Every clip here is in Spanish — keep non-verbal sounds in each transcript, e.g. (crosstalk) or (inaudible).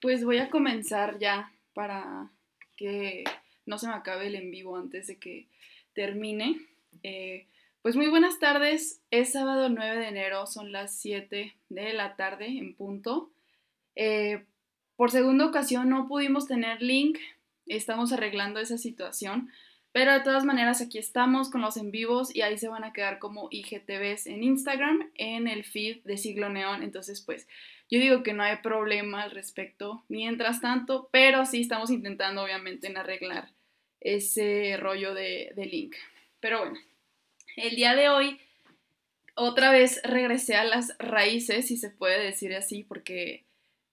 Pues voy a comenzar ya para que no se me acabe el en vivo antes de que termine. Eh, pues muy buenas tardes, es sábado 9 de enero, son las 7 de la tarde en punto. Eh, por segunda ocasión no pudimos tener link, estamos arreglando esa situación, pero de todas maneras aquí estamos con los en vivos y ahí se van a quedar como IGTVs en Instagram, en el feed de Siglo Neón, entonces pues yo digo que no hay problema al respecto mientras tanto, pero sí estamos intentando obviamente en arreglar ese rollo de, link. Pero bueno, el día de hoy otra vez regresé a las raíces, si se puede decir así, porque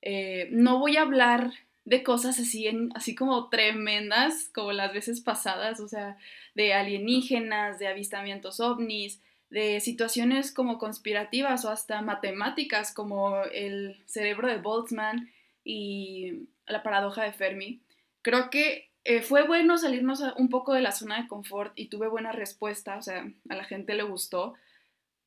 eh, no voy a hablar de cosas así, así como tremendas, como las veces pasadas, o sea, de alienígenas, de avistamientos ovnis, de situaciones como conspirativas o hasta matemáticas como el cerebro de Boltzmann y la paradoja de Fermi. Creo que eh, fue bueno salirnos un poco de la zona de confort y tuve buena respuesta, o sea, a la gente le gustó,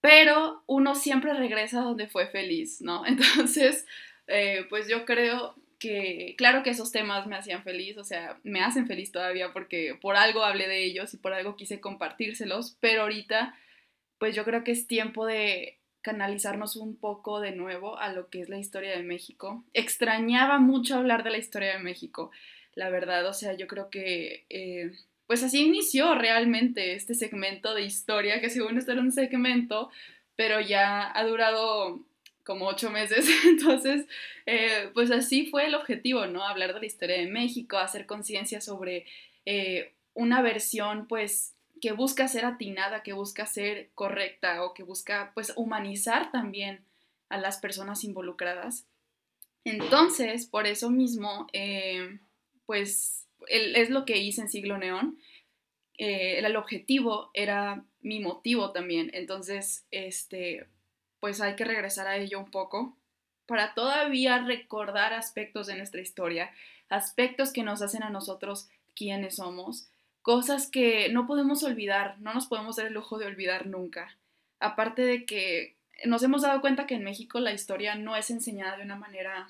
pero uno siempre regresa donde fue feliz, ¿no? (laughs) Entonces, eh, pues yo creo que, claro que esos temas me hacían feliz, o sea, me hacen feliz todavía porque por algo hablé de ellos y por algo quise compartírselos, pero ahorita pues yo creo que es tiempo de canalizarnos un poco de nuevo a lo que es la historia de México. Extrañaba mucho hablar de la historia de México, la verdad, o sea, yo creo que eh, pues así inició realmente este segmento de historia, que según esto era un segmento, pero ya ha durado como ocho meses, (laughs) entonces, eh, pues así fue el objetivo, ¿no? Hablar de la historia de México, hacer conciencia sobre eh, una versión, pues, que busca ser atinada, que busca ser correcta o que busca pues humanizar también a las personas involucradas. Entonces, por eso mismo, eh, pues es lo que hice en Siglo Neón. El objetivo era mi motivo también. Entonces, este, pues hay que regresar a ello un poco para todavía recordar aspectos de nuestra historia, aspectos que nos hacen a nosotros quienes somos cosas que no podemos olvidar, no nos podemos dar el lujo de olvidar nunca. Aparte de que nos hemos dado cuenta que en México la historia no es enseñada de una manera,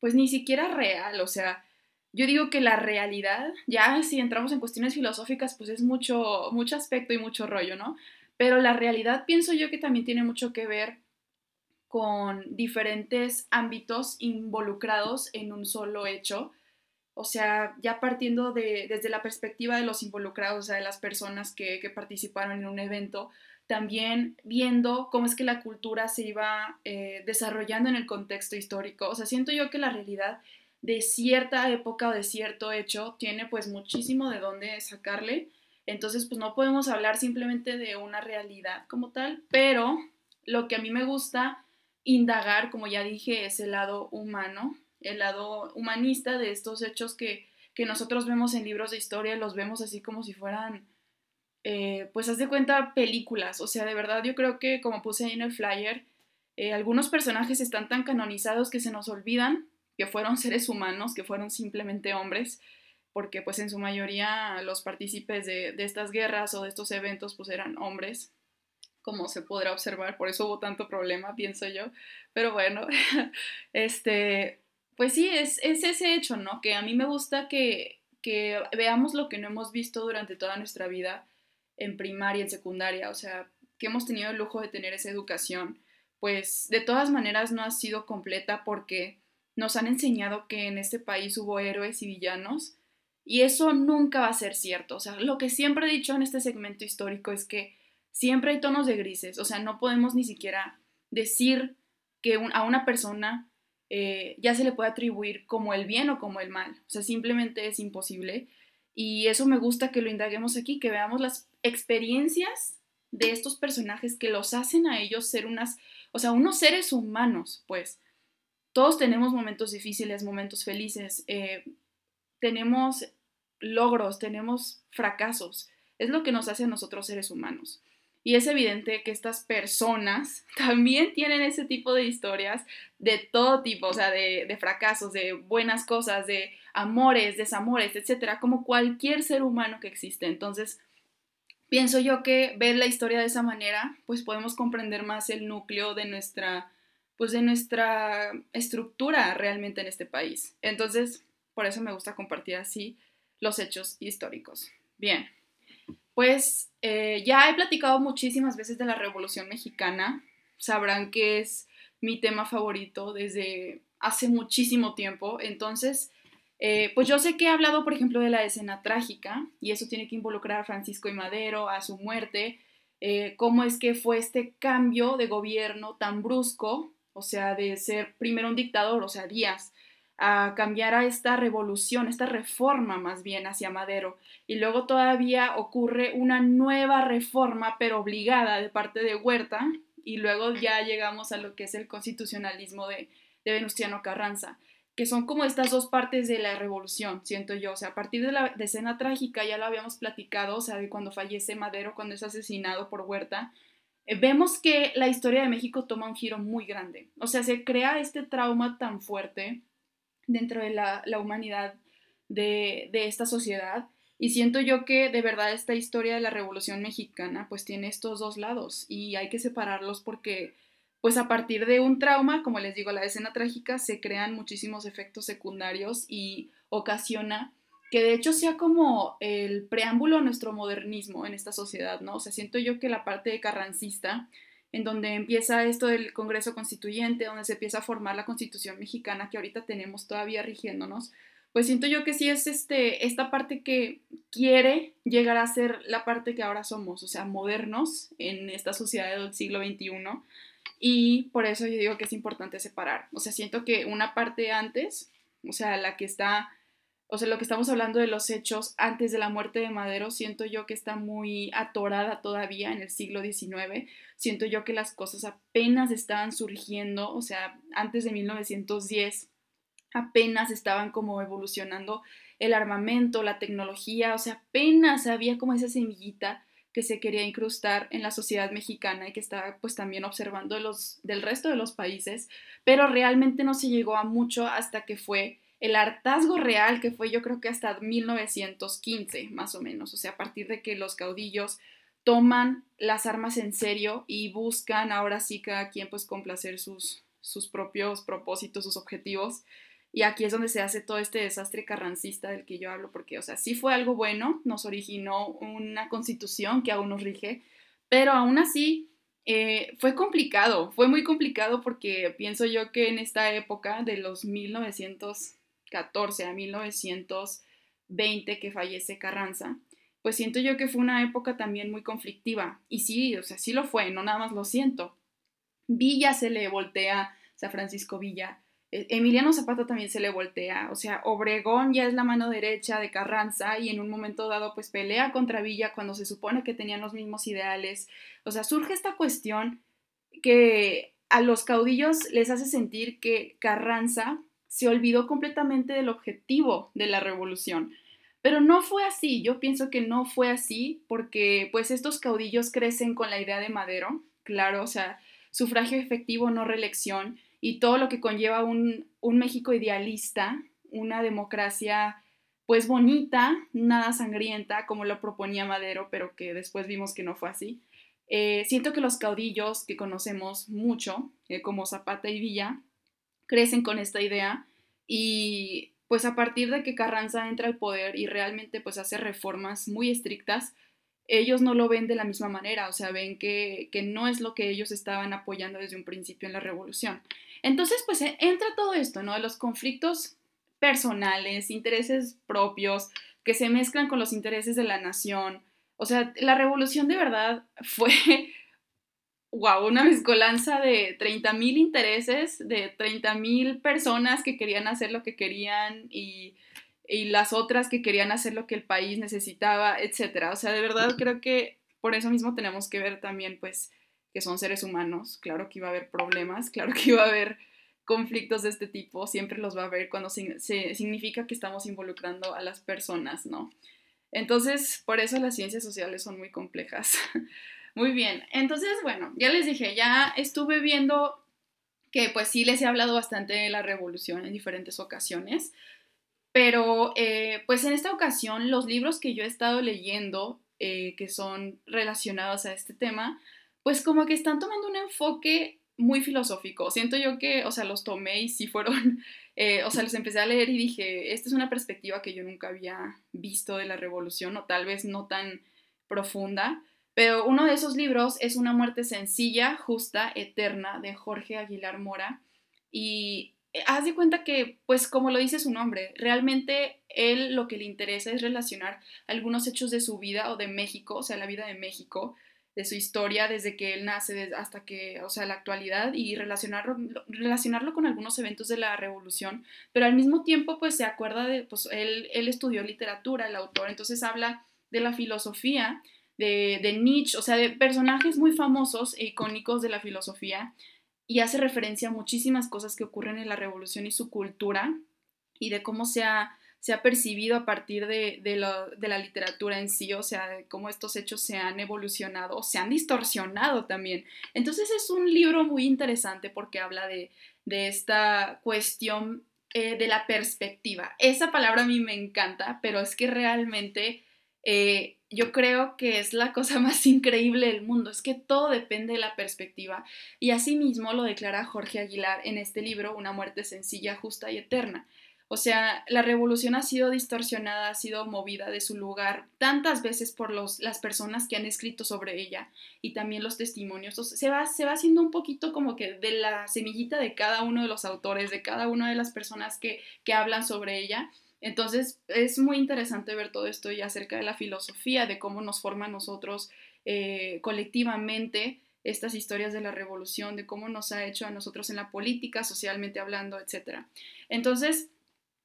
pues ni siquiera real, o sea, yo digo que la realidad, ya si entramos en cuestiones filosóficas, pues es mucho, mucho aspecto y mucho rollo, ¿no? Pero la realidad pienso yo que también tiene mucho que ver con diferentes ámbitos involucrados en un solo hecho o sea, ya partiendo de, desde la perspectiva de los involucrados, o sea, de las personas que, participaron en un evento, también viendo cómo es que la cultura se iba eh, desarrollando en el contexto histórico. O sea, siento yo que la realidad de cierta época o de cierto hecho tiene pues muchísimo de dónde sacarle. Entonces, pues no podemos hablar simplemente de una realidad como tal, pero lo que a mí me gusta indagar, como ya dije, es el lado humano el lado humanista de estos hechos que, nosotros vemos en libros de historia, los vemos así como si fueran, eh, pues haz de cuenta, películas. O sea, de verdad yo creo que como puse ahí en el flyer, eh, algunos personajes están tan canonizados que se nos olvidan que fueron seres humanos, que fueron simplemente hombres, porque pues en su mayoría los partícipes de, de estas guerras o de estos eventos pues eran hombres, como se podrá observar, por eso hubo tanto problema, pienso yo. Pero bueno, (laughs) este, pues sí, es, ese hecho, ¿no? Que a mí me gusta que, que veamos lo que no hemos visto durante toda nuestra vida en primaria, en secundaria, o sea, que hemos tenido el lujo de tener esa educación, pues de todas maneras no ha sido completa porque nos han enseñado que en este país hubo héroes y villanos y eso nunca va a ser cierto. O sea, lo que siempre he dicho en este segmento histórico es que siempre hay tonos de grises, o sea, no podemos ni siquiera decir que a una persona eh, ya se le puede atribuir como el bien o como el mal. O sea, simplemente es imposible. Y eso me gusta que lo indaguemos aquí, que veamos las experiencias de estos personajes que los hacen a ellos ser unas, o sea, unos seres humanos, pues. Todos tenemos momentos difíciles, momentos felices, eh, tenemos logros, tenemos fracasos. Es lo que nos hace a nosotros seres humanos. Y es evidente que estas personas (laughs) también tienen ese tipo de historias de todo tipo, o sea, de, fracasos, de buenas cosas, de amores, desamores, etcétera, como cualquier ser humano que existe. Entonces, pienso yo que ver la historia de esa manera, pues podemos comprender más el núcleo de nuestra pues de nuestra estructura realmente en este país. Entonces, por eso me gusta compartir así los hechos históricos. Bien, pues eh, ya he platicado muchísimas veces de la Revolución Mexicana. Sabrán que es mi tema favorito desde hace muchísimo tiempo. Entonces, eh, pues yo sé que he hablado, por ejemplo, de la escena trágica, y eso tiene que involucrar a Francisco y Madero, a su muerte, eh, cómo es que fue este cambio de gobierno tan brusco, o sea, de ser primero un dictador, o sea, Díaz, a cambiar a esta revolución, esta reforma más bien hacia Madero. Y luego todavía ocurre una nueva reforma, pero obligada de parte de Huerta, y luego ya llegamos a lo que es el constitucionalismo de, de Venustiano Carranza que son como estas dos partes de la revolución, siento yo. O sea, a partir de la escena trágica, ya lo habíamos platicado, o sea, de cuando fallece Madero, cuando es asesinado por Huerta, eh, vemos que la historia de México toma un giro muy grande. O sea, se crea este trauma tan fuerte dentro de la, humanidad de, de esta sociedad. Y siento yo que de verdad esta historia de la Revolución Mexicana pues tiene estos dos lados y hay que separarlos porque pues a partir de un trauma, como les digo, la escena trágica, se crean muchísimos efectos secundarios y ocasiona que de hecho sea como el preámbulo a nuestro modernismo en esta sociedad, ¿no? O sea, siento yo que la parte carrancista, en donde empieza esto del Congreso Constituyente, donde se empieza a formar la Constitución mexicana que ahorita tenemos todavía rigiéndonos, pues siento yo que sí es este, esta parte que quiere llegar a ser la parte que ahora somos, o sea, modernos en esta sociedad del siglo XXI, y por eso yo digo que es importante separar. O sea, siento que una parte antes, o sea, la que está, o sea, lo que estamos hablando de los hechos antes de la muerte de Madero, siento yo que está muy atorada todavía en el siglo XIX. Siento yo que las cosas apenas estaban surgiendo, o sea, antes de 1910 apenas estaban como evolucionando el armamento, la tecnología, o sea, apenas había como esa semillita que se quería incrustar en la sociedad mexicana y que estaba pues también observando los, del resto de los países, pero realmente no se llegó a mucho hasta que fue el hartazgo real, que fue yo creo que hasta 1915 más o menos, o sea, a partir de que los caudillos toman las armas en serio y buscan ahora sí cada quien pues complacer sus, sus propios propósitos, sus objetivos y aquí es donde se hace todo este desastre carrancista del que yo hablo, porque, o sea, sí fue algo bueno, nos originó una constitución que aún nos rige, pero aún así eh, fue complicado, fue muy complicado porque pienso yo que en esta época de los 1914 a 1920 que fallece Carranza, pues siento yo que fue una época también muy conflictiva. Y sí, o sea, sí lo fue, no nada más lo siento. Villa se le voltea, o sea, Francisco Villa, e, Emiliano Zapata también se le voltea, o sea, Obregón ya es la mano derecha de Carranza y en un momento dado pues pelea contra Villa cuando se supone que tenían los mismos ideales. O sea, surge esta cuestión que a los caudillos les hace sentir que Carranza se olvidó completamente del objetivo de la revolución. Pero no fue así, yo pienso que no fue así porque pues estos caudillos crecen con la idea de Madero, claro, o sea, sufragio efectivo, no reelección, y todo lo que conlleva un, México idealista, una democracia pues bonita, nada sangrienta, como lo proponía Madero, pero que después vimos que no fue así. Eh, siento que los caudillos que conocemos mucho, eh, como Zapata y Villa, crecen con esta idea y pues a partir de que Carranza entra al poder y realmente pues hace reformas muy estrictas, ellos no lo ven de la misma manera, o sea, ven que, que no es lo que ellos estaban apoyando desde un principio en la revolución. Entonces, pues e, entra todo esto, ¿no? De los conflictos personales, intereses propios, que se mezclan con los intereses de la nación. O sea, la revolución de verdad fue, wow, una mezcolanza de 30.000 intereses, de 30.000 personas que querían hacer lo que querían y, y las otras que querían hacer lo que el país necesitaba, etc. O sea, de verdad creo que por eso mismo tenemos que ver también, pues, que son seres humanos, claro que iba a haber problemas, claro que iba a haber conflictos de este tipo, siempre los va a haber cuando se, significa que estamos involucrando a las personas, ¿no? Entonces, por eso las ciencias sociales son muy complejas. (laughs) muy bien, entonces, bueno, ya les dije, ya estuve viendo que pues sí les he hablado bastante de la revolución en diferentes ocasiones, pero eh, pues en esta ocasión los libros que yo he estado leyendo eh, que son relacionados a este tema, pues como que están tomando un enfoque muy filosófico. Siento yo que, o sea, los tomé y sí fueron, (laughs) eh, o sea, los empecé a leer y dije, esta es una perspectiva que yo nunca había visto de la revolución, o tal vez no tan profunda, pero uno de esos libros es Una muerte sencilla, justa, eterna, de Jorge Aguilar Mora, y eh, haz de cuenta que, pues como lo dice su nombre, realmente él lo que le interesa es relacionar algunos hechos de su vida o de México, o sea, la vida de México, de su historia desde que él nace hasta que, o sea, la actualidad y relacionarlo, relacionarlo con algunos eventos de la revolución, pero al mismo tiempo pues se acuerda de, pues él, él estudió literatura, el autor, entonces habla de la filosofía, de, de Nietzsche, o sea, de personajes muy famosos e icónicos de la filosofía y hace referencia a muchísimas cosas que ocurren en la revolución y su cultura y de cómo se ha se ha percibido a partir de, la literatura en sí, o sea, de cómo estos hechos se han evolucionado o se han distorsionado también. Entonces es un libro muy interesante porque habla de, esta cuestión eh, de la perspectiva. Esa palabra a mí me encanta, pero es que realmente eh, yo creo que es la cosa (laughs) más increíble del mundo, es que todo depende de la perspectiva. Y asimismo lo declara Jorge Aguilar en este libro, Una muerte sencilla, justa y eterna. O sea, la revolución ha sido distorsionada, ha sido movida de su lugar tantas veces por los, las personas que han escrito sobre ella y también los testimonios. se, va, se va haciendo un poquito como que de la semillita de cada uno de los autores, de cada una de las personas que, que hablan sobre ella. Entonces es muy interesante ver todo esto y acerca de la filosofía, de cómo nos forma a nosotros eh, colectivamente estas historias de la revolución, de cómo nos ha hecho a nosotros en la política, socialmente hablando, etc. Entonces,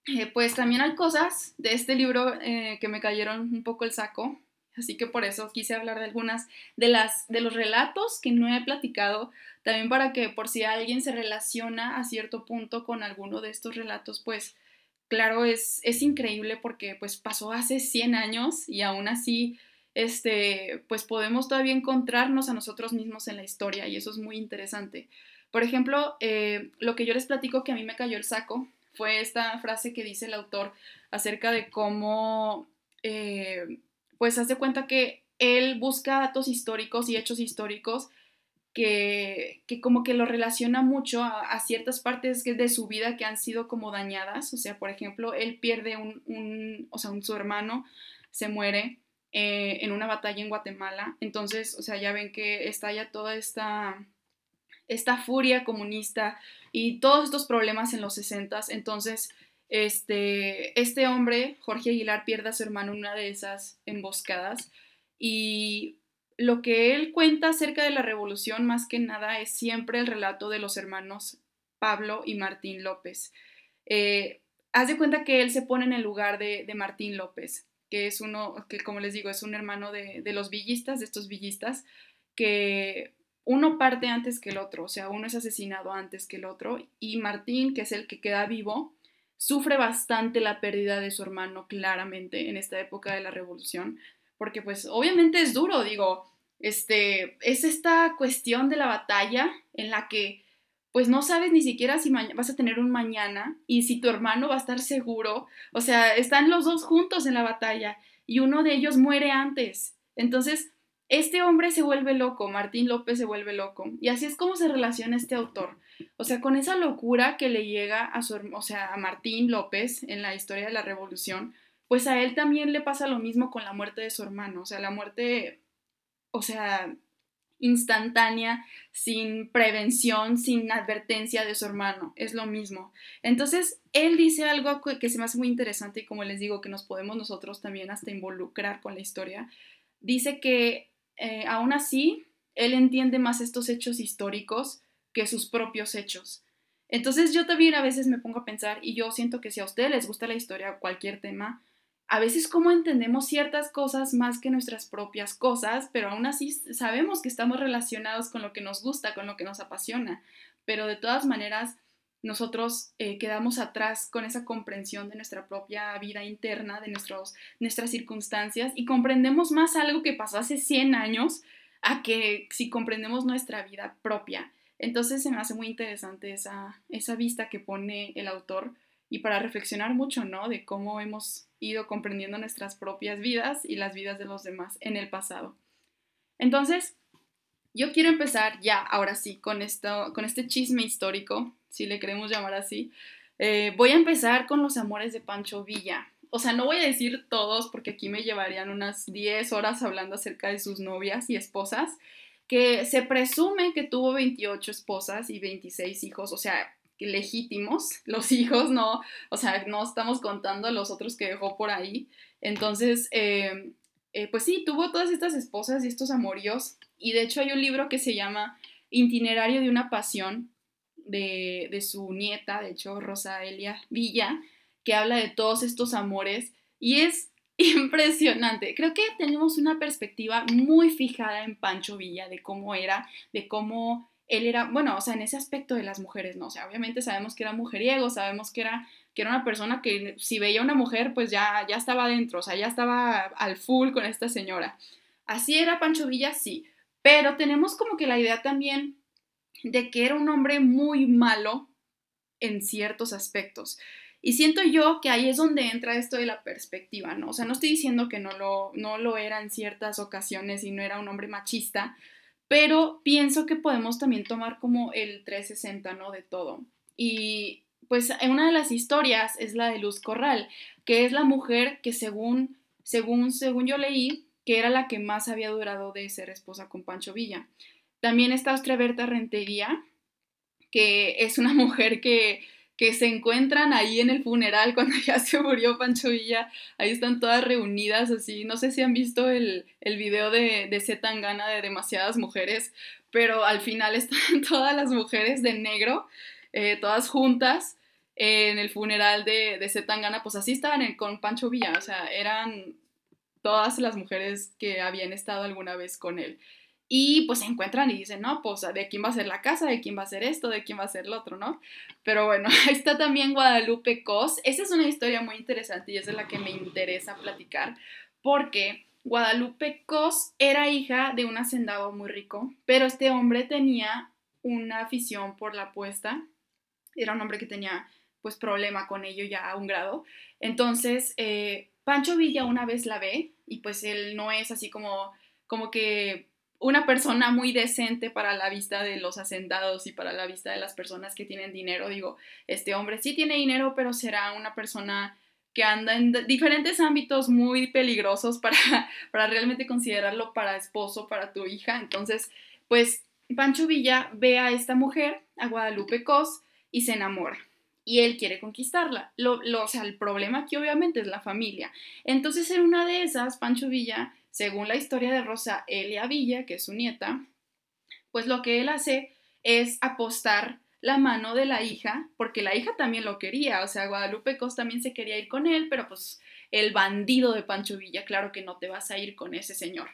eh, pues también hay cosas de este libro eh, que me cayeron un poco el saco, así que por eso quise hablar de algunas de las de los relatos que no he platicado, también para que por si alguien se relaciona a cierto punto con alguno de estos relatos, pues claro, es, es increíble porque pues pasó hace 100 años y aún así este, pues podemos todavía encontrarnos a nosotros mismos en la historia y eso es muy interesante. Por ejemplo, eh, lo que yo les platico que a mí me cayó el saco fue esta frase que dice el autor acerca de cómo, eh, pues hace cuenta que él busca datos históricos y hechos históricos que, como que lo relaciona mucho a, ciertas partes de su vida que han sido como dañadas. O sea, por ejemplo, él pierde un, o sea, un, su hermano se muere eh, en una batalla en Guatemala. Entonces, o sea, ya ven que estalla toda esta, esta furia comunista y todos estos problemas en los 60. Entonces, este, este hombre, Jorge Aguilar, pierde a su hermano en una de esas emboscadas y lo que él cuenta acerca de la revolución más que nada es siempre el relato de los hermanos Pablo y Martín López. Eh, haz de cuenta que él se pone en el lugar de, Martín López, que es uno, que como les digo, es un hermano de, de los villistas, de estos villistas, que uno parte antes que el otro, o sea, uno es asesinado antes que el otro, y Martín, que es el que queda vivo, sufre bastante la pérdida de su hermano claramente en esta época de la revolución, porque pues obviamente es duro, digo, este, es esta cuestión de la batalla en la que pues no sabes ni siquiera si vas a tener un mañana y si tu hermano va a estar seguro, o sea, están los dos juntos en la batalla y uno de ellos muere antes. Entonces, este hombre se vuelve loco, Martín López se vuelve loco. Y así es como se relaciona este autor. O sea, con esa locura que le llega a su, o sea, a Martín López en la historia de la revolución, pues a él también le pasa lo mismo con la muerte de su hermano. O sea, la muerte, o sea, instantánea, sin prevención, sin advertencia de su hermano. Es lo mismo. Entonces, él dice algo que se me hace muy interesante y como les digo, que nos podemos nosotros también hasta involucrar con la historia. Dice que eh, aún así, él entiende más estos hechos históricos que sus propios hechos. Entonces yo también a veces me pongo a pensar, y yo siento que si a ustedes les gusta la historia o cualquier tema, a veces cómo entendemos ciertas cosas más que nuestras propias cosas, pero aún así sabemos que estamos relacionados con lo que nos gusta, con lo que nos apasiona, pero de todas maneras nosotros eh, quedamos atrás con esa comprensión de nuestra propia vida interna, de nuestros, nuestras circunstancias y comprendemos más algo que pasó hace 100 años a que si comprendemos nuestra vida propia. Entonces se me hace muy interesante esa, esa vista que pone el autor y para reflexionar mucho, ¿no? De cómo hemos ido comprendiendo nuestras propias vidas y las vidas de los demás en el pasado. Entonces, yo quiero empezar ya, ahora sí, con, esto, con este chisme histórico, si le queremos llamar así. Eh, voy a empezar con los amores de Pancho Villa. O sea, no voy a decir todos porque aquí me llevarían unas 10 horas hablando acerca de sus novias y esposas, que se presume que tuvo 28 esposas y 26 hijos, o sea, legítimos, (laughs) los hijos, no, o sea, no estamos contando a los otros que dejó por ahí. Entonces, eh, eh, pues sí, tuvo todas estas esposas y estos amoríos y de hecho hay un libro que se llama Itinerario de una pasión de, de su nieta, de hecho Rosa Elia Villa, que habla de todos estos amores y es (laughs) impresionante. Creo que tenemos una perspectiva muy fijada en Pancho Villa, de cómo era, de cómo él era, bueno, o sea, en ese aspecto de las mujeres, ¿no? O sea, obviamente sabemos que era mujeriego, sabemos que era, que era una persona que si veía a una mujer, pues ya, ya estaba adentro, o sea, ya estaba al full con esta señora. Así era Pancho Villa, sí, pero tenemos como que la idea también de que era un hombre muy malo en ciertos aspectos. Y siento yo que ahí es donde entra esto de la perspectiva, ¿no? O sea, no estoy diciendo que no lo, no lo era en ciertas ocasiones y no era un hombre machista, pero pienso que podemos también tomar como el 360, ¿no? De todo. Y pues una de las historias es la de Luz Corral, que es la mujer que según, según, según yo leí, que era la que más había durado de ser esposa con Pancho Villa. También está Ostra Berta Rentería, que es una (laughs) mujer que, que se encuentran ahí en el funeral (laughs) cuando ya se murió Pancho Villa. Ahí están todas reunidas así. No sé si han visto el, el video de, de Zetangana de demasiadas mujeres, pero al final (laughs) están todas las mujeres de negro, eh, todas juntas en el funeral de, de Zetangana. Pues así estaban con Pancho Villa. O sea, eran todas las mujeres que habían estado alguna vez con él. Y pues se encuentran y dicen, no, pues de quién va a ser la casa, de quién va a ser esto, de quién va a ser lo otro, ¿no? Pero bueno, (laughs) está también Guadalupe Cos. Esa es una historia muy interesante y es de la que me interesa platicar porque Guadalupe Cos era hija de un hacendado muy rico, pero este hombre tenía una afición por la apuesta. Era un hombre que tenía pues problema con ello ya a un grado. Entonces, eh, Pancho Villa una vez la ve y pues él no es así como, como que una persona muy decente para la vista de los hacendados y para la vista de las personas que tienen dinero. Digo, este hombre sí tiene dinero, pero será una persona que anda en diferentes ámbitos muy peligrosos para, (laughs) para realmente considerarlo para esposo, para tu hija. Entonces, pues Pancho Villa ve a esta mujer, a Guadalupe Cos, y se enamora y él quiere conquistarla. Lo, o sea, el problema aquí obviamente es la familia. Entonces, en una de esas, Pancho Villa, según la historia de Rosa Elia Villa, que es su nieta, pues lo que él hace es apostar la mano de la hija, porque la hija también lo quería, o sea, Guadalupe Cos también se quería ir con él, pero pues el bandido de Pancho Villa, claro que no te vas a ir con ese señor.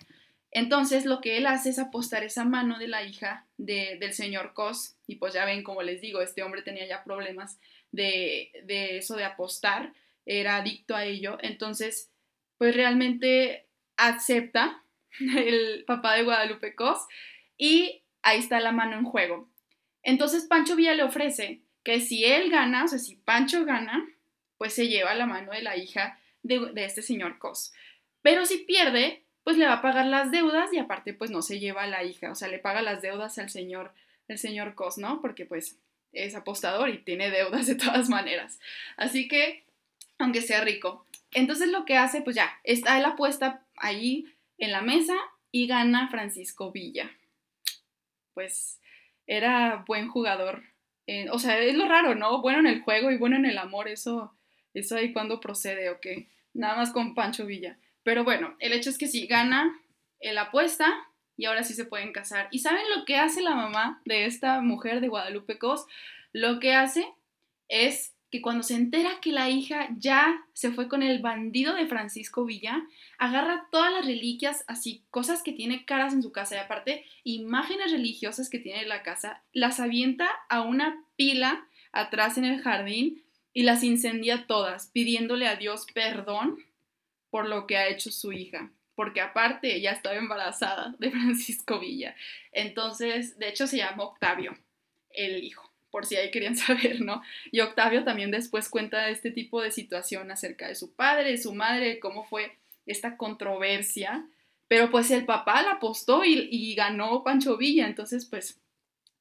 Entonces lo que él hace es apostar esa mano de la hija del señor Cos, y pues ya ven, como les digo, este hombre tenía ya problemas de, eso de apostar, era adicto a ello, entonces pues realmente acepta (laughs) el papá de Guadalupe Cos y ahí está la mano en juego. Entonces Pancho Villa le ofrece que si él gana, o sea, si Pancho gana, pues se lleva la mano de la hija de, de este señor Cos. Pero si pierde, pues le va a pagar las deudas y aparte pues no se lleva a la hija, o sea, le paga las deudas al señor, el señor Cos, ¿no? Porque pues es apostador y tiene deudas de todas maneras. Así que, aunque sea rico. Entonces lo que hace, pues ya, está la apuesta ahí en la mesa y gana Francisco Villa. Pues era buen jugador. Eh, o sea, es lo raro, ¿no? Bueno en el juego y bueno en el amor, eso, eso ahí cuando procede, ¿ok? Nada más con Pancho Villa. Pero bueno, el hecho es que sí, gana la apuesta y ahora sí se pueden casar. ¿Y saben lo que hace la mamá de esta mujer de Guadalupe Cos? Lo que hace es que cuando se entera que la hija ya se fue con el bandido de Francisco Villa, agarra todas las reliquias, así cosas que tiene caras en su casa y aparte imágenes religiosas que tiene en la casa, las avienta a una pila atrás en el jardín y las incendia todas, pidiéndole a Dios perdón por lo que ha hecho su hija porque aparte ella estaba embarazada de Francisco Villa. Entonces, de hecho se llama Octavio, el hijo, por si ahí querían (laughs) saber, ¿no? Y Octavio también después cuenta este tipo de situación acerca de su padre, de su madre, cómo fue esta controversia pero pues el papá la apostó y, ganó Pancho Villa, entonces pues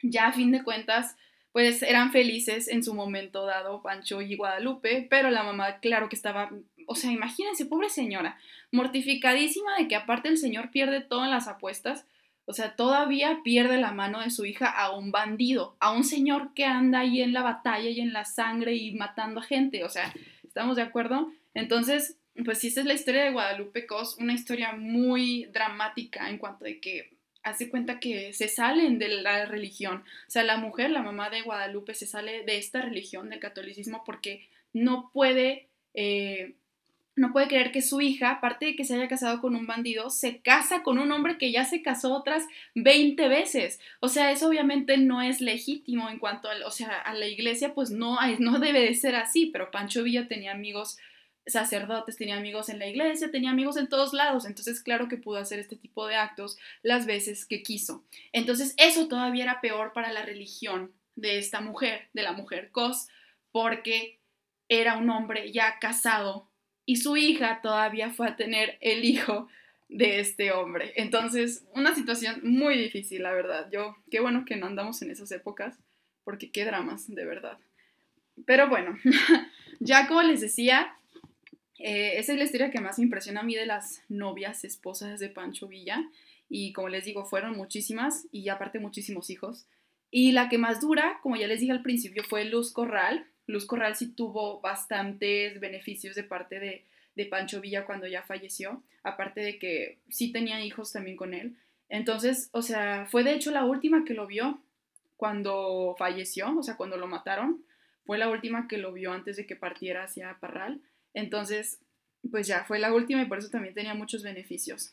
ya a fin de cuentas pues eran felices en su momento dado Pancho y Guadalupe, pero la mamá claro que estaba, o sea, imagínense, pobre señora, mortificadísima de que aparte el señor pierde todo en las apuestas, o sea, todavía pierde la mano de su hija a un bandido, a un señor que anda ahí en la batalla y en la sangre y matando a gente, o sea, ¿estamos de acuerdo? Entonces, pues sí, esta es la historia de Guadalupe Cos, una historia muy dramática en cuanto de que hace cuenta que se salen de la religión. O sea, la mujer, la mamá de Guadalupe, se sale de esta religión, del catolicismo, porque no puede, eh, no puede creer que su hija, aparte de que se haya casado con un bandido, se casa con un hombre que ya se casó otras 20 veces. O sea, eso obviamente no es legítimo en cuanto a, o sea, a la iglesia, pues no, no debe de ser así, pero Pancho Villa tenía amigos sacerdotes, tenía amigos en la iglesia, tenía amigos en todos lados, entonces claro que pudo hacer este tipo de actos las veces que quiso. Entonces eso todavía era peor para la religión de esta mujer, de la mujer Cos, porque era un hombre ya casado y su hija todavía fue a tener el hijo de este hombre. Entonces, una situación muy difícil, la verdad. Yo, qué bueno que no andamos en esas épocas, porque qué dramas, de verdad. Pero bueno, (laughs) ya como les decía, eh, esa es la historia que más me impresiona a mí de las novias, esposas de Pancho Villa. Y como les digo, fueron muchísimas y aparte muchísimos hijos. Y la que más dura, como ya les dije al principio, fue Luz Corral. Luz Corral sí tuvo bastantes beneficios de parte de, Pancho Villa cuando ya falleció, aparte de que sí tenía hijos también con él. Entonces, o sea, fue de hecho la última que lo vio cuando falleció, o sea, cuando lo mataron. Fue la última que lo vio antes de que partiera hacia Parral. Entonces, pues ya fue la última y por eso también tenía muchos beneficios.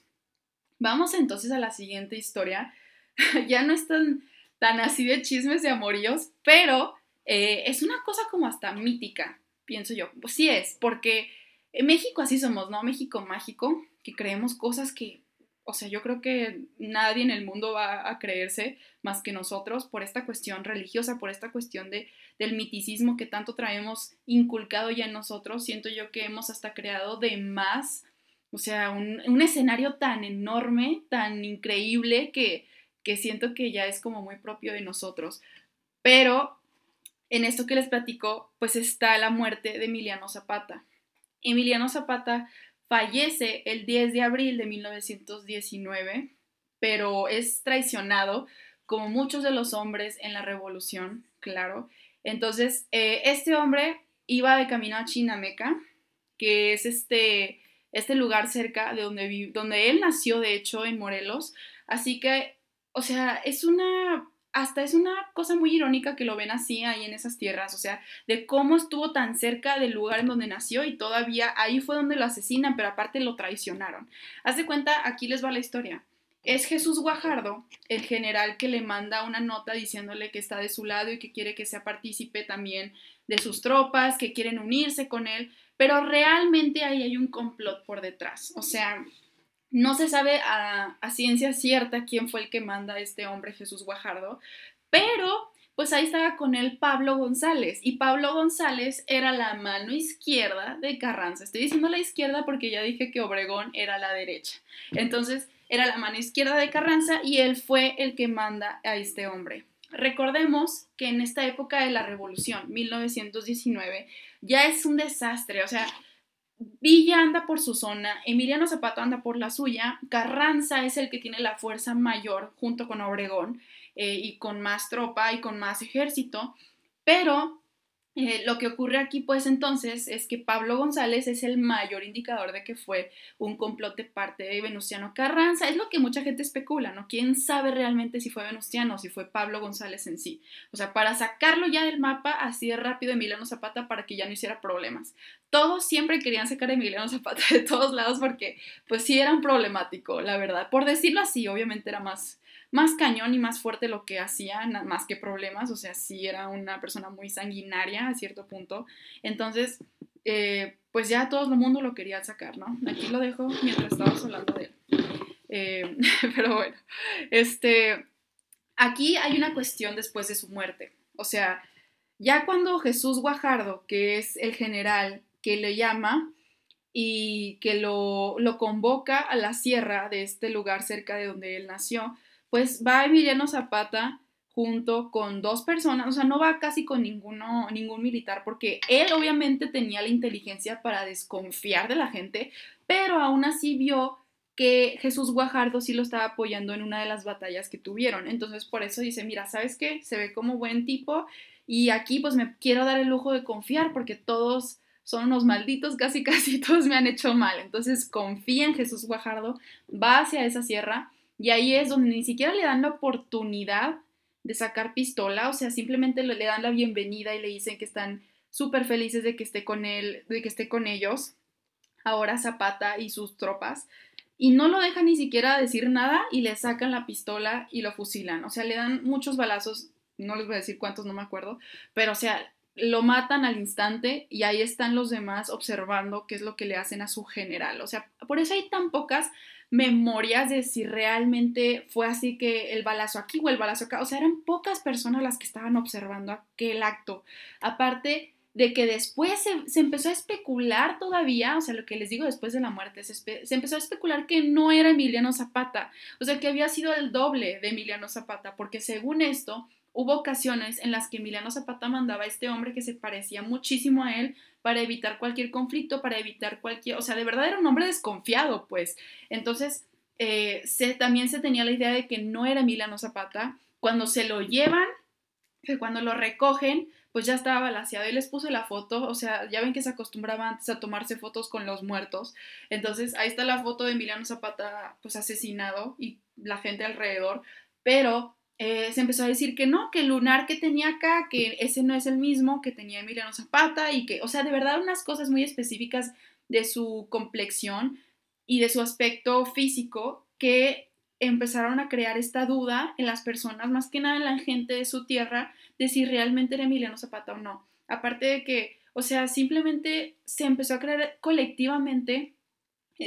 Vamos entonces a la siguiente historia. (laughs) ya no es tan, tan así de chismes de amoríos, pero eh, es una cosa como hasta mítica, pienso yo. Pues sí es, porque en México así somos, ¿no? México mágico, que creemos cosas que o sea, yo creo que nadie en el mundo va a creerse más que nosotros por esta cuestión religiosa, por esta cuestión de, del miticismo que tanto traemos inculcado ya en nosotros. Siento yo que hemos hasta creado de más, o sea, un, un escenario tan enorme, tan increíble que, que siento que ya es como muy propio de nosotros. Pero en esto que les platico, pues está la muerte de Emiliano Zapata. Emiliano Zapata fallece el 10 de abril de 1919, pero es traicionado como muchos de los hombres en la revolución, claro. Entonces, eh, este hombre iba de camino a Chinameca, que es este, este lugar cerca de donde, donde él nació, de hecho, en Morelos. Así que, o sea, es una hasta es una cosa muy irónica que lo ven así ahí en esas tierras, o sea, de cómo estuvo tan cerca del lugar en donde nació y todavía ahí fue donde lo asesinan, pero aparte lo traicionaron. Haz de cuenta, aquí les va la historia. Es Jesús Guajardo, el general que le manda una nota diciéndole que está de su lado y que quiere que sea partícipe también de sus tropas, que quieren unirse con él, pero realmente ahí hay un complot por detrás. O sea, no se sabe a, ciencia cierta quién fue el que manda a este hombre Jesús Guajardo, pero pues ahí estaba con él Pablo González y Pablo González era la mano izquierda de Carranza. Estoy diciendo la izquierda porque ya dije que Obregón era la derecha. Entonces era la mano izquierda de Carranza y él fue el que manda a este hombre. Recordemos que en esta época de la revolución, 1919, ya es un desastre, o sea, Villa anda por su zona, Emiliano Zapata anda por la suya, Carranza es el que tiene la fuerza mayor junto con Obregón eh, y con más tropa y con más ejército, pero eh, lo que ocurre aquí, pues entonces, es que Pablo González es el mayor indicador de que fue un complot de parte de Venustiano Carranza. Es lo que mucha gente especula, ¿no? ¿Quién sabe realmente si fue Venustiano o si fue Pablo González en sí? O sea, para sacarlo ya del mapa así de rápido Emiliano Zapata para que ya no hiciera problemas. Todos siempre querían sacar a Emiliano Zapata (laughs) de todos lados porque, pues sí, era un problemático, la verdad. Por decirlo así, obviamente era más más cañón y más fuerte lo que hacía, más que problemas, o sea, sí era una persona muy sanguinaria a cierto punto. Entonces, eh, pues ya todo el mundo lo quería sacar, ¿no? Aquí lo dejo mientras estamos hablando de él. Eh, (laughs) pero bueno, este, aquí hay una cuestión después de su muerte. O sea, ya cuando Jesús Guajardo, que es el general que le llama, y que lo, lo convoca a la sierra de este lugar cerca de donde él nació, pues va Emiliano Zapata junto con dos personas, o sea, no va casi con ninguno, ningún militar, porque él obviamente tenía la inteligencia para desconfiar de la gente, pero aún así vio que Jesús Guajardo sí lo estaba apoyando en una de las batallas que tuvieron. Entonces por eso dice, mira, ¿sabes qué? Se ve como buen tipo y aquí pues me quiero dar el lujo de confiar porque todos son unos malditos, casi (laughs) casi todos me han hecho mal. Entonces confía en Jesús Guajardo, va hacia esa sierra y ahí es donde ni siquiera le dan la oportunidad de sacar pistola, o sea, simplemente le dan la bienvenida y le dicen que están súper felices de que esté con él, de que esté con ellos, ahora Zapata y sus tropas, y no lo dejan ni siquiera decir nada y le sacan la pistola y lo fusilan, o sea, le dan muchos balazos, no les voy a decir cuántos, no me acuerdo, pero o sea, lo matan al instante y ahí están los demás observando qué es lo que le hacen a su general, o sea, por eso hay tan pocas memorias de si realmente fue así que el balazo aquí o el balazo acá. O sea, eran pocas personas las que estaban observando aquel acto. Aparte de que después se, empezó a especular todavía, o sea, lo que les digo después de la muerte, se, se, empezó a especular que no era Emiliano Zapata, o sea, que había sido el doble de Emiliano Zapata, porque según esto, hubo ocasiones en las que Emiliano Zapata mandaba a este hombre que se parecía muchísimo a él para evitar cualquier conflicto, para evitar cualquier, o sea, de verdad era un hombre desconfiado, pues. Entonces, eh, se, también se tenía la idea de que no era Emiliano Zapata. Cuando se lo llevan, que cuando lo recogen, pues ya estaba balaseado y les puse la foto, o sea, ya ven que se acostumbraba antes a tomarse fotos con los muertos. Entonces, ahí está la foto de Emiliano Zapata, pues asesinado y la gente alrededor, pero eh, se empezó a decir que no, que el lunar que tenía acá, que ese no es el mismo que tenía Emiliano Zapata y que, o sea, de verdad unas cosas muy específicas de su complexión y de su aspecto físico que empezaron a crear esta duda en las personas, más que nada en la gente de su tierra, de si realmente era Emiliano Zapata o no. Aparte de que, o sea, simplemente se empezó a creer colectivamente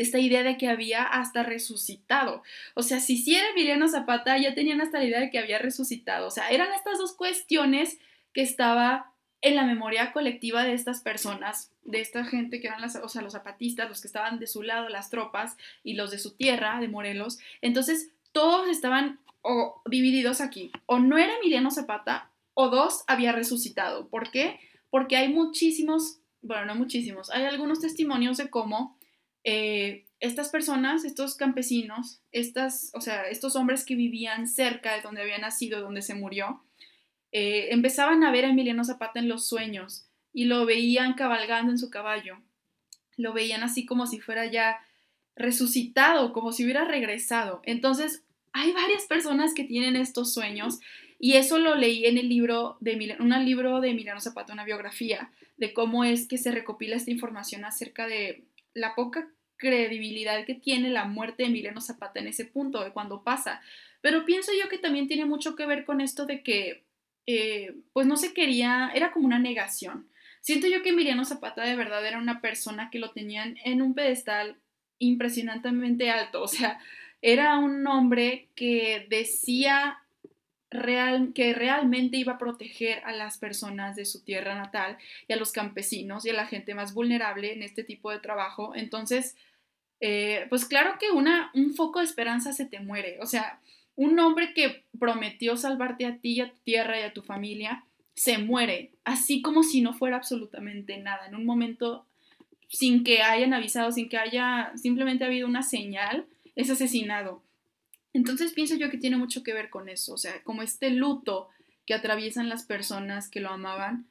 esta idea de que había hasta resucitado. O sea, si sí era Emiliano Zapata, ya tenían hasta la idea de que había resucitado. O sea, eran estas dos cuestiones que estaba en la memoria colectiva de estas personas, de esta gente que eran las, o sea, los zapatistas, los que estaban de su lado, las tropas, y los de su tierra, de Morelos. Entonces, todos estaban o divididos aquí. O no era Emiliano Zapata, o dos había resucitado. ¿Por qué? Porque hay muchísimos, bueno, no muchísimos, hay algunos testimonios de cómo eh, estas personas, estos campesinos, estas, o sea, estos hombres que vivían cerca de donde había nacido, donde se murió, eh, empezaban a ver a Emiliano Zapata en los sueños y lo veían cabalgando en su caballo. Lo veían así como si fuera ya resucitado, como si hubiera regresado. Entonces, hay varias personas que tienen estos sueños y eso lo leí en el libro de un libro de Emiliano Zapata, una biografía de cómo es que se recopila esta información acerca de la poca credibilidad que tiene la muerte de Emiliano Zapata en ese punto, de cuando pasa. Pero pienso yo que también tiene mucho que ver con esto de que, eh, pues no se quería, era como una negación. Siento yo que Emiliano Zapata de verdad era una persona que lo tenían en un pedestal impresionantemente alto, o sea, era un hombre que decía que realmente iba a proteger a las personas de su tierra natal y a los campesinos y a la gente más vulnerable en este tipo de trabajo. Entonces, eh, pues claro que una, un foco de esperanza se te muere. O sea, un hombre que prometió salvarte a ti a tu tierra y a tu familia, se muere, así como si no fuera absolutamente nada. En un momento, sin que hayan avisado, sin que haya simplemente habido una señal, es asesinado. Entonces pienso yo que tiene mucho que ver con eso, o sea, como este luto que atraviesan las personas que lo amaban,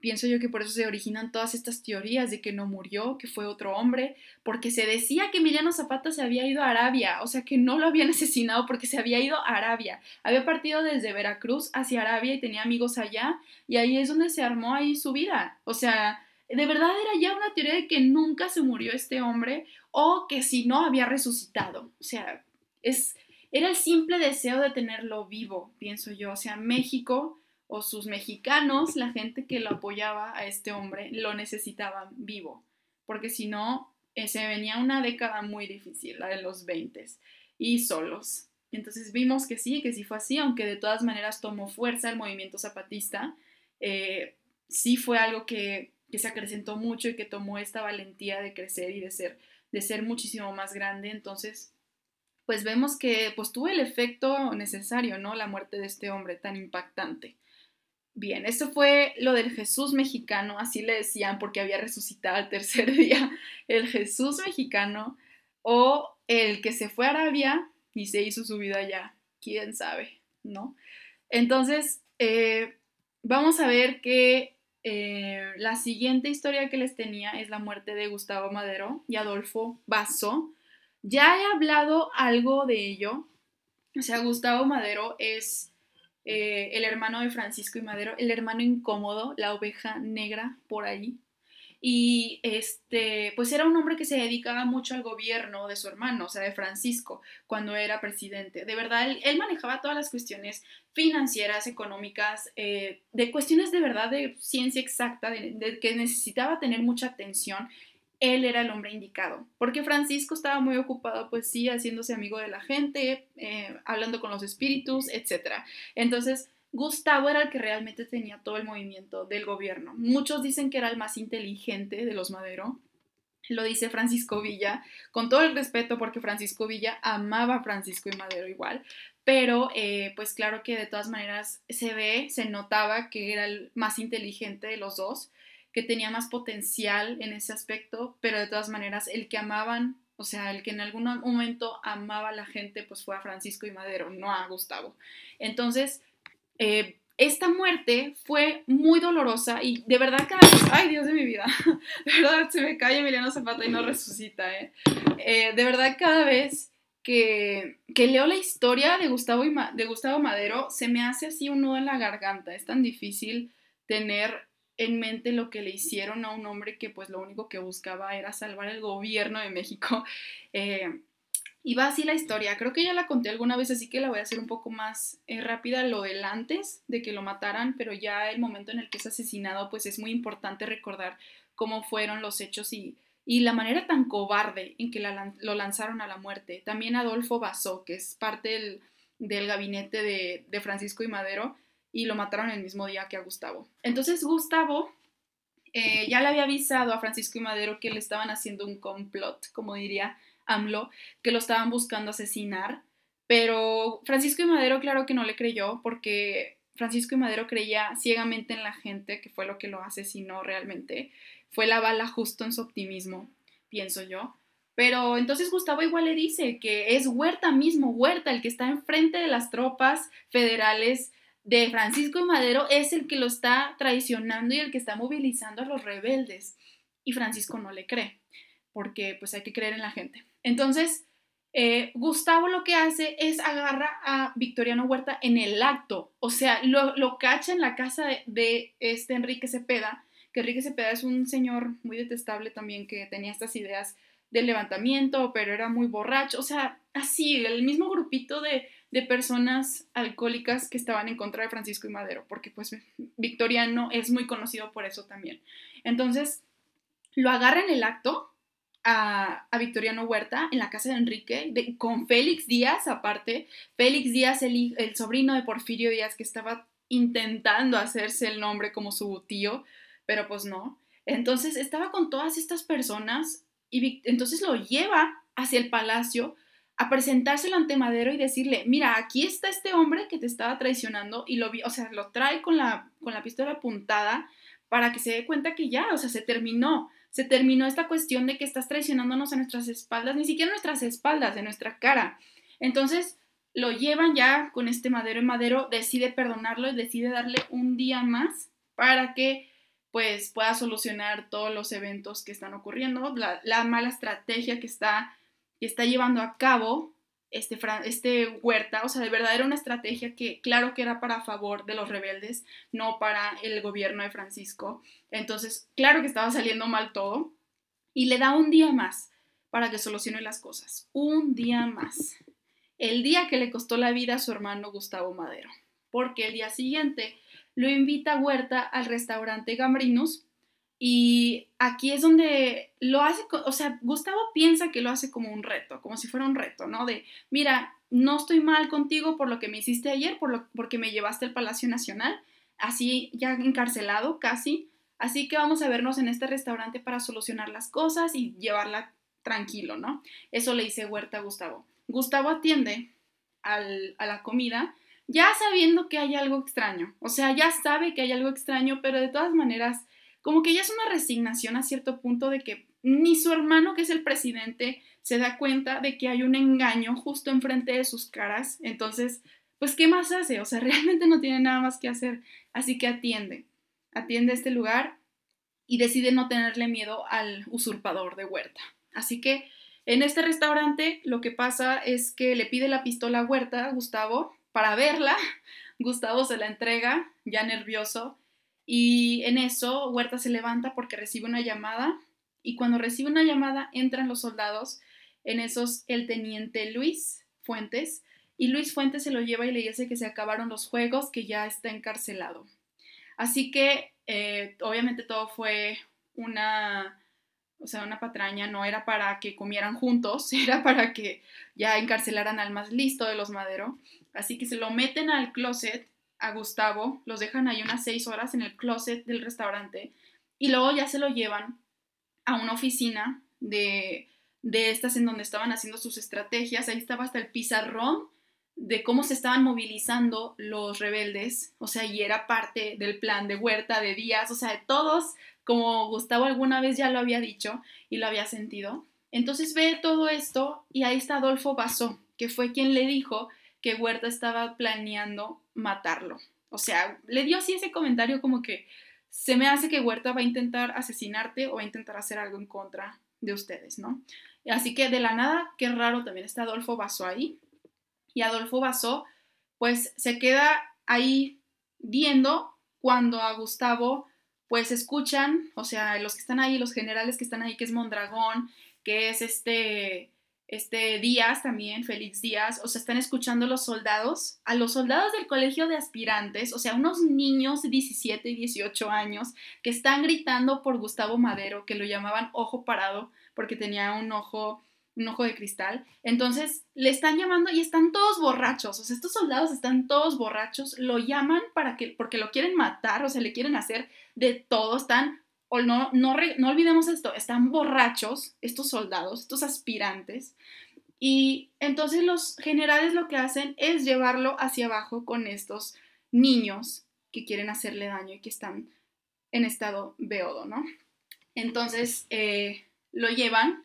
pienso yo que por eso se originan todas estas teorías de que no murió, que fue otro hombre, porque se decía que Emiliano Zapata se había ido a Arabia, o sea, que no lo habían (laughs) asesinado porque se había ido a Arabia. Había partido desde Veracruz hacia Arabia y tenía amigos allá, y ahí es donde se armó ahí su vida. O sea, de verdad era ya una teoría de que nunca se murió este hombre o que si no había resucitado. O sea, es era el simple deseo de tenerlo vivo, pienso yo. O sea, México o sus mexicanos, la gente que lo apoyaba a este hombre, lo necesitaban vivo, porque si no, eh, se venía una década muy difícil, la de los 20 y solos. entonces vimos que sí, que sí fue así, aunque de todas maneras tomó fuerza el movimiento zapatista, eh, sí fue algo que que se acrecentó mucho y que tomó esta valentía de crecer y de ser, de ser muchísimo más grande. Entonces, pues vemos que pues tuvo el efecto necesario, ¿no? La muerte de este hombre tan impactante. Bien, esto fue lo del Jesús mexicano, así le decían porque había resucitado al tercer (laughs) día, el Jesús mexicano o el que se fue a Arabia y se hizo su vida allá, quién sabe, ¿no? Entonces, eh, vamos a ver que eh, la siguiente historia que les tenía es la muerte de Gustavo Madero y Adolfo Basso. Ya he hablado algo de ello. O sea, Gustavo Madero es eh, el hermano de Francisco y Madero, el hermano incómodo, la oveja negra por ahí. Y este, pues era un hombre que se dedicaba mucho al gobierno de su hermano, o sea, de Francisco, cuando era presidente. De verdad, él, manejaba todas las cuestiones financieras, económicas, eh, de cuestiones de verdad de ciencia exacta, de, que necesitaba tener mucha atención. Él era el hombre indicado, porque Francisco estaba muy ocupado, pues sí, haciéndose amigo de la gente, eh, hablando con los espíritus, etc. Entonces, Gustavo era el que realmente tenía todo el movimiento del gobierno. Muchos dicen que era el más inteligente de los Madero. Lo dice Francisco Villa, con todo el respeto porque Francisco Villa amaba a Francisco y Madero igual, pero eh, pues claro que de todas maneras se ve, se notaba que era el más inteligente de los dos, que tenía más potencial en ese aspecto, pero de todas maneras el que amaban, o sea, el que en algún momento amaba a la gente, pues fue a Francisco y Madero, no a Gustavo. Entonces, eh, esta muerte fue muy dolorosa y de verdad cada vez, ay Dios de mi vida, (laughs) de verdad se me cae Emiliano Zapata y no resucita, ¿eh? eh de verdad cada vez que, que, leo la historia de Gustavo, y de Gustavo Madero se me hace así un nudo en la garganta, es tan difícil tener en mente lo que le hicieron a un hombre que pues lo único que buscaba era salvar el gobierno de México. (laughs) Eh, y va así la historia. Creo que ya la conté alguna vez, así que la voy a hacer un poco más eh, rápida. Lo del antes de que lo mataran, pero ya el momento en el que es asesinado, pues es muy importante recordar cómo fueron los hechos y, y la manera tan cobarde en que lo lanzaron a la muerte. También Adolfo Basó, que es parte del, gabinete de, Francisco y Madero, y lo mataron el mismo día que a Gustavo. Entonces Gustavo eh, ya le había avisado a Francisco y Madero que le estaban haciendo un complot, como diría AMLO, que lo estaban buscando asesinar, pero Francisco y Madero claro que no le creyó porque Francisco y Madero creía ciegamente en la gente, que fue lo que lo asesinó realmente. Fue la bala justo en su optimismo, pienso yo. Pero entonces Gustavo igual le dice que es Huerta mismo, Huerta, el que está enfrente de las tropas federales de Francisco Madero, es el que lo está traicionando y el que está movilizando a los rebeldes. Y Francisco no le cree, porque pues hay que creer en la gente. Entonces, eh, Gustavo lo que hace es agarra a Victoriano Huerta en el acto, o sea, lo, cacha en la casa de, este Enrique Cepeda, que Enrique Cepeda es un señor muy detestable también que tenía estas ideas del levantamiento, pero era muy borracho, o sea, así, el mismo grupito de, de personas alcohólicas que estaban en contra de Francisco y Madero, porque pues Victoriano es muy conocido por eso también. Entonces, lo agarra en el acto a, Victoriano Huerta en la casa de Enrique, con Félix Díaz aparte. Félix Díaz, el, el, sobrino de Porfirio Díaz, que estaba intentando hacerse el nombre como su tío, pero pues no. Entonces estaba con todas estas personas y entonces lo lleva hacia el palacio a presentárselo ante Madero y decirle, mira, aquí está este hombre que te estaba traicionando y lo vi, o sea, lo trae con la, con la pistola apuntada para que se dé cuenta que ya, o sea, se terminó se terminó esta cuestión de que estás traicionándonos a nuestras espaldas, ni siquiera a nuestras espaldas, en nuestra cara. Entonces lo llevan ya con este madero en madero, decide perdonarlo y decide darle un día más para que pues pueda solucionar todos los eventos que están ocurriendo, la, mala estrategia que está, que está llevando a cabo este, este Huerta, o sea, de verdad era una estrategia que claro que era para favor de los rebeldes, no para el gobierno de Francisco. Entonces, claro que estaba saliendo mal todo y le da un día más para que solucione las cosas. Un día más. El día que le costó la vida a su hermano Gustavo Madero. Porque el día siguiente lo invita a Huerta al restaurante Gambrinus y aquí es donde lo hace, o sea, Gustavo piensa que lo hace como un reto, como si fuera un reto, ¿no? De, mira, no estoy mal contigo por lo que me hiciste ayer, por lo, porque me llevaste al Palacio Nacional, así ya encarcelado casi, Así que vamos a vernos en este restaurante para solucionar las cosas y llevarla tranquilo, ¿no? Eso le dice Huerta a Gustavo. Gustavo atiende a la comida ya sabiendo que hay algo extraño. O sea, ya sabe que hay algo extraño, pero de todas maneras, como que ya es una resignación a cierto punto de que ni su hermano, que es el presidente, se da cuenta de que hay un engaño justo enfrente de sus caras. Entonces, pues, ¿qué más hace? O sea, (laughs) realmente no tiene nada más que hacer. Así que atiende, atiende este lugar y decide no tenerle miedo al usurpador de Huerta. Así que en este restaurante lo que pasa es que le pide la pistola a Huerta, Gustavo, para verla. (laughs) Gustavo se la entrega, ya nervioso, y en eso Huerta se levanta porque recibe una llamada y cuando recibe una llamada entran los soldados, en esos el teniente Luis Fuentes, y Luis Fuentes se lo lleva y le dice que se acabaron los juegos, que ya está encarcelado. Así que eh, obviamente todo fue una, o sea, una patraña, no era para que comieran juntos, (laughs) era para que ya encarcelaran al más listo de los Madero. Así que se lo meten al closet a Gustavo, los dejan ahí unas seis horas en el closet del restaurante y luego ya se lo llevan a una oficina de, de estas en donde estaban haciendo sus estrategias. Ahí estaba hasta el pizarrón de cómo se estaban movilizando los rebeldes, o sea, y era parte del plan de Huerta, de Díaz, o sea, de todos, como Gustavo alguna vez ya lo había dicho y lo había sentido. Entonces ve todo esto y ahí está Adolfo Basó, que fue quien le dijo que Huerta estaba planeando matarlo. O sea, le dio así ese comentario como que se me hace que Huerta va a intentar asesinarte o va a intentar hacer algo en contra de ustedes, ¿no? Así que de la nada, qué raro, también está Adolfo Basó ahí. Y Adolfo Basó, pues se queda ahí viendo cuando a Gustavo, pues escuchan, o sea, los que están ahí, los generales que están ahí, que es Mondragón, que es este este Díaz también, Félix Díaz, o sea, están escuchando los soldados, a los soldados del colegio de aspirantes, o sea, unos niños de 17 y 18 años que están gritando por Gustavo Madero, que lo llamaban ojo parado porque tenía un ojo un ojo de cristal. Entonces le están llamando y están todos borrachos. O sea, estos soldados están todos borrachos. Lo llaman para que, porque lo quieren matar, o sea, le quieren hacer de todo. Están o no, no, no olvidemos esto, están borrachos estos soldados, estos aspirantes, y entonces los generales lo que hacen es llevarlo hacia abajo con estos niños que quieren hacerle daño y que están en estado beodo, ¿no? Entonces eh, lo llevan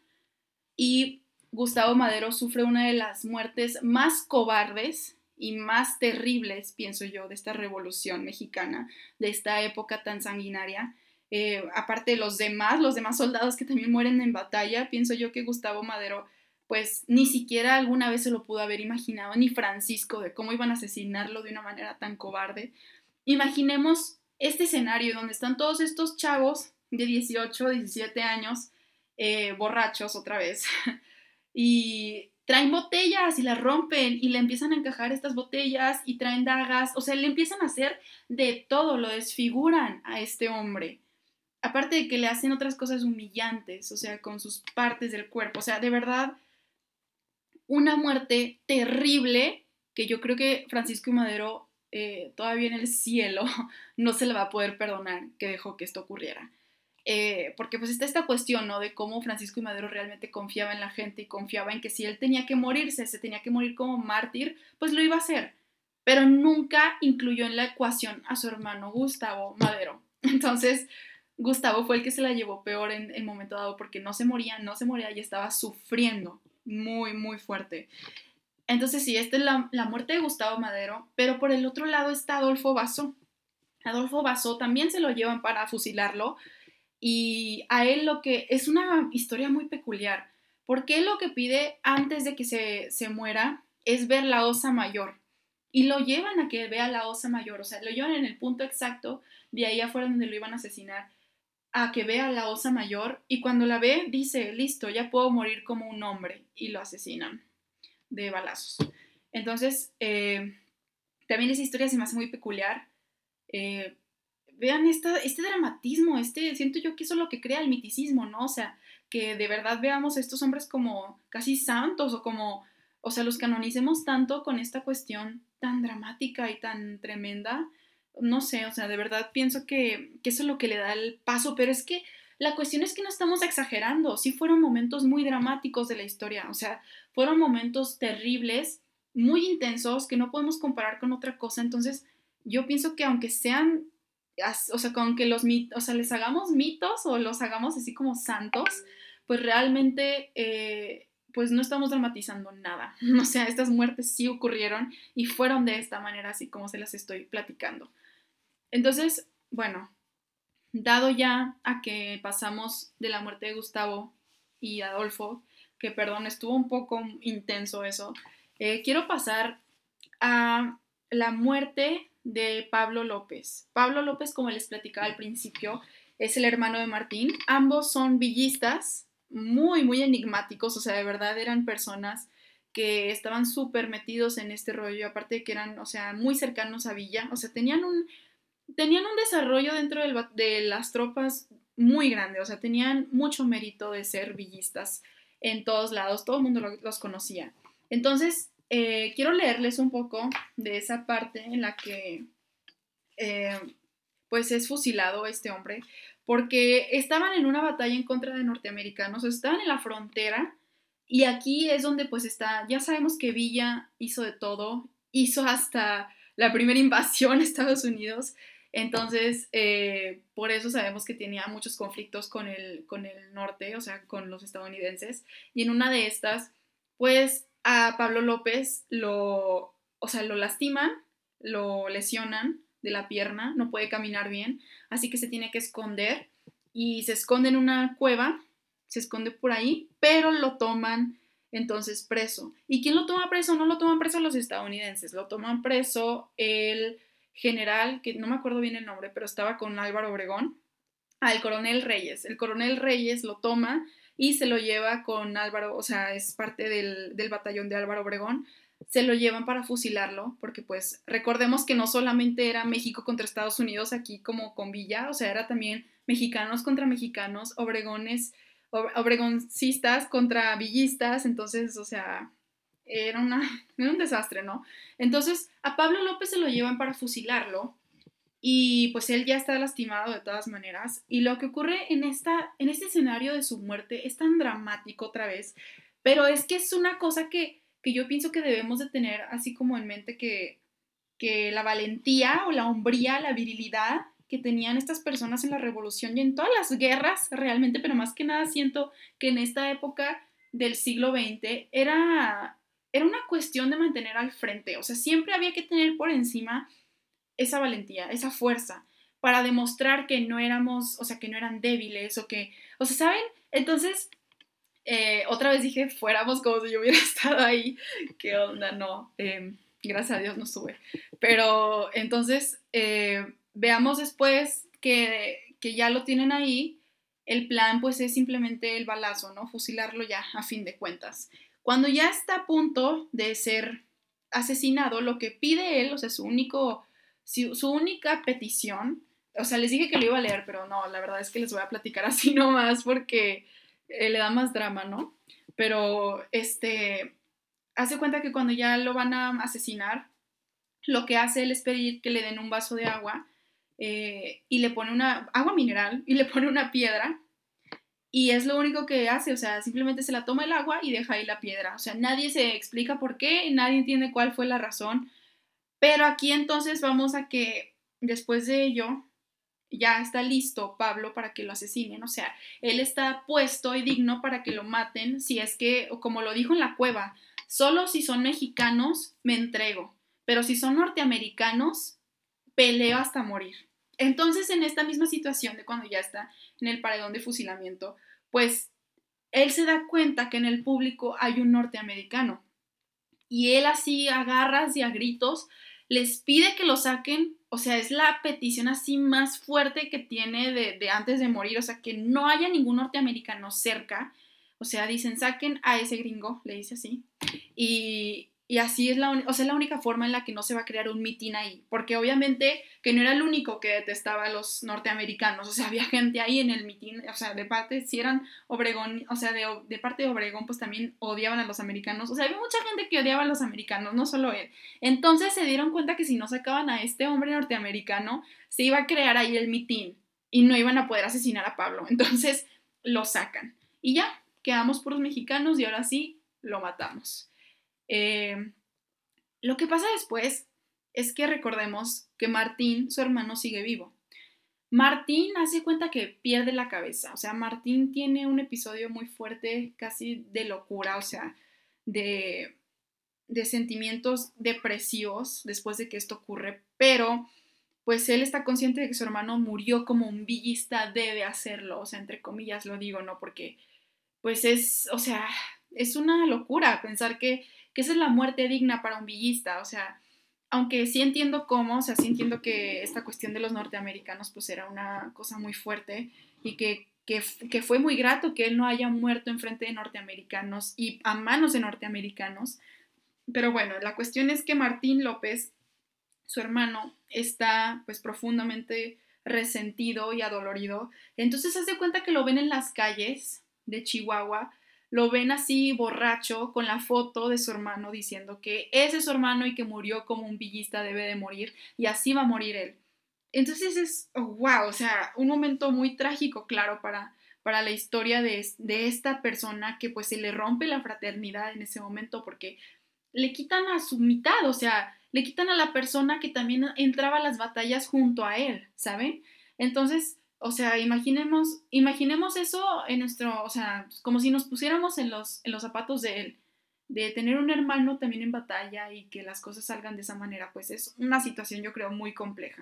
y Gustavo Madero sufre una de las muertes más cobardes y más terribles, pienso yo, de esta revolución mexicana, de esta época tan sanguinaria, eh, aparte de los demás, los demás soldados que también mueren en batalla, pienso yo que Gustavo Madero pues ni siquiera alguna vez se lo pudo haber imaginado, ni Francisco, de cómo iban a asesinarlo de una manera tan cobarde. Imaginemos este escenario donde están todos estos chavos de 18, 17 años, eh, borrachos otra vez, (laughs) y traen botellas y las rompen y le empiezan a encajar estas botellas y traen dagas, o sea, le empiezan a hacer de todo, lo desfiguran a este hombre aparte de que le hacen otras cosas humillantes, o sea, con sus partes del cuerpo, o sea, de verdad, una muerte terrible que yo creo que Francisco y Madero eh, todavía en el cielo (laughs) no se le va a poder perdonar que dejó que esto ocurriera. Eh, porque pues está esta cuestión, ¿no? De cómo Francisco y Madero realmente confiaba en la gente y confiaba en que si él tenía que morirse, se tenía que morir como mártir, pues lo iba a hacer. Pero nunca incluyó en la ecuación a su hermano Gustavo Madero. (laughs) Entonces, Gustavo fue el que se la llevó peor en el momento dado porque no se moría, no se moría y estaba sufriendo muy, muy fuerte. Entonces sí, esta es la, la muerte de Gustavo Madero, pero por el otro lado está Adolfo Basso. Adolfo Basso también se lo llevan para fusilarlo y a él lo que es una historia muy peculiar, porque lo que pide antes de que se, se muera es ver la osa mayor y lo llevan a que vea la osa mayor, o sea, lo llevan en el punto exacto de ahí afuera donde lo iban a asesinar a que vea la osa mayor y cuando la ve dice, listo, ya puedo morir como un hombre y lo asesinan de balazos. Entonces, eh, también esa historia se me hace muy peculiar. Eh, vean este dramatismo, este, siento yo que eso es lo que crea el miticismo, ¿no? O sea, que de verdad veamos a estos hombres como casi santos o como, o sea, los canonicemos tanto con esta cuestión tan dramática y tan tremenda no sé, o sea, de verdad pienso que, que eso es lo que le da el paso, pero es que la cuestión es que no estamos exagerando, sí fueron momentos muy dramáticos de la historia, o sea, fueron momentos terribles, muy intensos, que no podemos comparar con otra cosa, entonces yo pienso que aunque sean, o sea, con que los o sea, les hagamos mitos o los hagamos así como santos, pues realmente, eh, pues no estamos dramatizando nada, (laughs) o sea, estas muertes sí ocurrieron y fueron de esta manera, así como se las estoy platicando. Entonces, bueno, dado ya a que pasamos de la muerte de Gustavo y Adolfo, que perdón, estuvo un poco intenso eso, eh, quiero pasar a la muerte de Pablo López. Pablo López, como les platicaba al principio, es el hermano de Martín. Ambos son villistas, muy, muy enigmáticos, o sea, de verdad eran personas que estaban súper metidos en este rollo, aparte de que eran, o sea, muy cercanos a Villa, o sea, tenían un, tenían un desarrollo dentro de las tropas muy grande, o sea, tenían mucho mérito de ser villistas en todos lados, todo el mundo los conocía. Entonces, eh, quiero leerles un poco de esa parte en la que, eh, pues, es fusilado este hombre, porque estaban en una batalla en contra de norteamericanos, estaban en la frontera, y aquí es donde, pues, está, ya sabemos que Villa hizo de todo, hizo hasta la primera invasión a Estados Unidos, entonces, eh, por eso sabemos que tenía muchos conflictos con el, con el norte, o sea, con los estadounidenses. Y en una de estas, pues a Pablo López lo, o sea, lo lastiman, lo lesionan de la pierna, no puede caminar bien, así que se tiene que esconder y se esconde en una cueva, se esconde por ahí, pero lo toman entonces preso. ¿Y quién lo toma preso? No lo toman preso los estadounidenses, lo toman preso el general, que no me acuerdo bien el nombre, pero estaba con Álvaro Obregón, al coronel Reyes. El coronel Reyes lo toma y se lo lleva con Álvaro, o sea, es parte del, del batallón de Álvaro Obregón, se lo llevan para fusilarlo, porque pues recordemos que no solamente era México contra Estados Unidos aquí como con Villa, o sea, era también mexicanos contra mexicanos, obregones, obregoncistas contra villistas, entonces, o sea, era, una, (laughs) un desastre, ¿no? Entonces a Pablo López se lo llevan para fusilarlo y pues él ya está lastimado de todas maneras. Y lo que ocurre en, esta, en este escenario de su muerte es tan dramático otra vez, pero es que es una cosa que, que yo pienso que debemos de tener así como en mente que, que la valentía o la hombría, la virilidad que tenían estas personas en la revolución y en todas las guerras realmente, pero más que nada siento que en esta época del siglo XX era, era una cuestión de mantener al frente, o sea, siempre había que tener por encima esa valentía, esa fuerza, para demostrar que no éramos, o sea, que no eran débiles o que, o sea, ¿saben? Entonces, eh, otra vez dije, fuéramos como si yo hubiera (laughs) estado ahí, qué onda, no, em, gracias a Dios no sube. Pero entonces, eh, veamos después que, que ya lo tienen ahí, el plan pues es simplemente el balazo, ¿no? Fusilarlo ya, a fin de cuentas. Cuando ya está a punto de ser asesinado, lo que pide él, o sea, su, único, su, única petición, o sea, les dije que lo iba a leer, pero no, la verdad es que les voy a platicar (laughs) así nomás porque eh, le da más drama, ¿no? Pero, este, hace cuenta que cuando ya lo van a asesinar, lo que hace él es pedir que le den un vaso de agua eh, y le pone una agua mineral y le pone una piedra y es lo único que hace, o sea, simplemente se la toma el agua y deja ahí la piedra. O sea, nadie se explica por qué, nadie entiende cuál fue la razón. Pero aquí entonces vamos a que después de ello ya está listo Pablo para que lo asesinen. O sea, él está puesto y digno para que lo maten si es que, como lo dijo en la cueva, solo si son mexicanos me entrego, pero si son norteamericanos, peleo hasta morir. Entonces, en esta misma situación de cuando ya está en el paredón de fusilamiento, pues él se da cuenta que en el público hay un norteamericano. Y él así a garras y a gritos les pide que lo saquen, o sea, es la petición así más fuerte que tiene de, antes de morir, o sea, que no haya ningún norteamericano cerca, o sea, dicen, saquen a ese gringo, le dice así, y, y así es la, o sea, la única forma en la que no se va a crear un mitin ahí, porque obviamente que no era el único que detestaba a los norteamericanos, o sea, había gente ahí en el mitin, o sea, de parte, si eran Obregón, o sea, de, de, parte de Obregón, pues también odiaban a los americanos, o sea, había mucha gente que odiaba a los americanos, no solo él. Entonces se dieron cuenta que si no sacaban a este hombre norteamericano, se iba a crear ahí el mitin y no iban a poder asesinar a Pablo, (laughs) entonces lo sacan. Y ya, quedamos puros mexicanos y ahora sí, lo matamos. Eh, lo que pasa después es que recordemos que Martín, su hermano, sigue vivo. Martín hace cuenta que pierde la cabeza, o sea, Martín tiene un episodio muy fuerte, casi de locura, o sea, de, de sentimientos depresivos después de que esto ocurre, pero pues él está consciente de que su hermano murió como un villista debe hacerlo, o sea, entre comillas lo digo, ¿no? Porque pues es, o sea, es una locura pensar que que esa es la muerte digna para un villista, o sea, aunque sí entiendo cómo, o sea, sí entiendo que esta cuestión de los norteamericanos pues era una cosa muy fuerte y que, que, fue muy grato que él no haya muerto en frente de norteamericanos y a manos de norteamericanos. Pero bueno, la cuestión es que Martín López, su hermano, está pues profundamente resentido y adolorido. Entonces hace cuenta que lo ven en las calles de Chihuahua lo ven así borracho con la foto de su hermano diciendo que ese es su hermano y que murió como un villista debe de morir y así va a morir él. Entonces es, wow, o sea, un momento muy trágico, claro, para, para la historia de, de esta persona que pues se le rompe la fraternidad en ese momento porque le quitan a su mitad, o sea, le quitan a la persona que también entraba a las batallas junto a él, ¿saben? Entonces, o sea, imaginemos, imaginemos eso en nuestro, o sea, como si nos pusiéramos en los, en los zapatos de él, de tener un hermano también en batalla y que las cosas salgan de esa manera, pues es una situación yo creo muy compleja,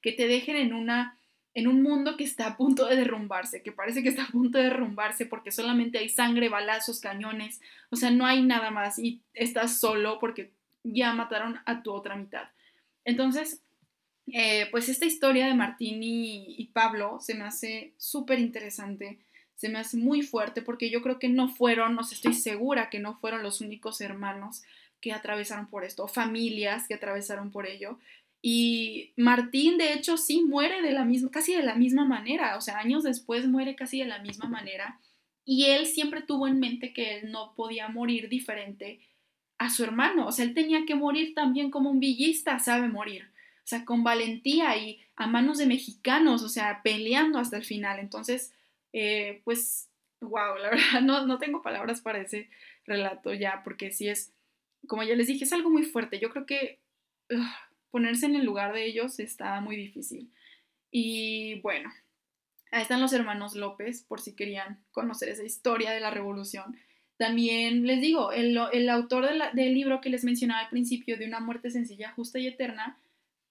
que te dejen en una en un mundo que está a punto de derrumbarse, que parece que está a punto de derrumbarse porque solamente hay sangre, balazos, cañones, o sea, no hay nada más y estás solo porque ya mataron a tu otra mitad. Entonces, eh, pues esta historia de Martín y, Pablo se me hace súper interesante, se me hace muy fuerte porque yo creo que no fueron, no sé, estoy segura que no fueron los únicos hermanos que atravesaron por esto, familias que atravesaron por ello. Y Martín, de hecho, sí muere de la misma, casi de la misma manera, o sea, años después muere casi de la misma manera. Y él siempre tuvo en mente que él no podía morir diferente a su hermano, o sea, él tenía que morir también como un villista sabe morir o sea, con valentía y a manos de mexicanos, o sea, peleando hasta el final. Entonces, eh, pues, wow, la (laughs) verdad, no, no tengo palabras para ese relato ya, porque sí es, como ya les dije, es algo muy fuerte. Yo creo que ponerse en el lugar de ellos está muy difícil. Y bueno, ahí están los hermanos López, por si querían conocer esa historia de la revolución. También les digo, el, el autor del libro que les mencionaba al principio, de una muerte sencilla, justa y eterna,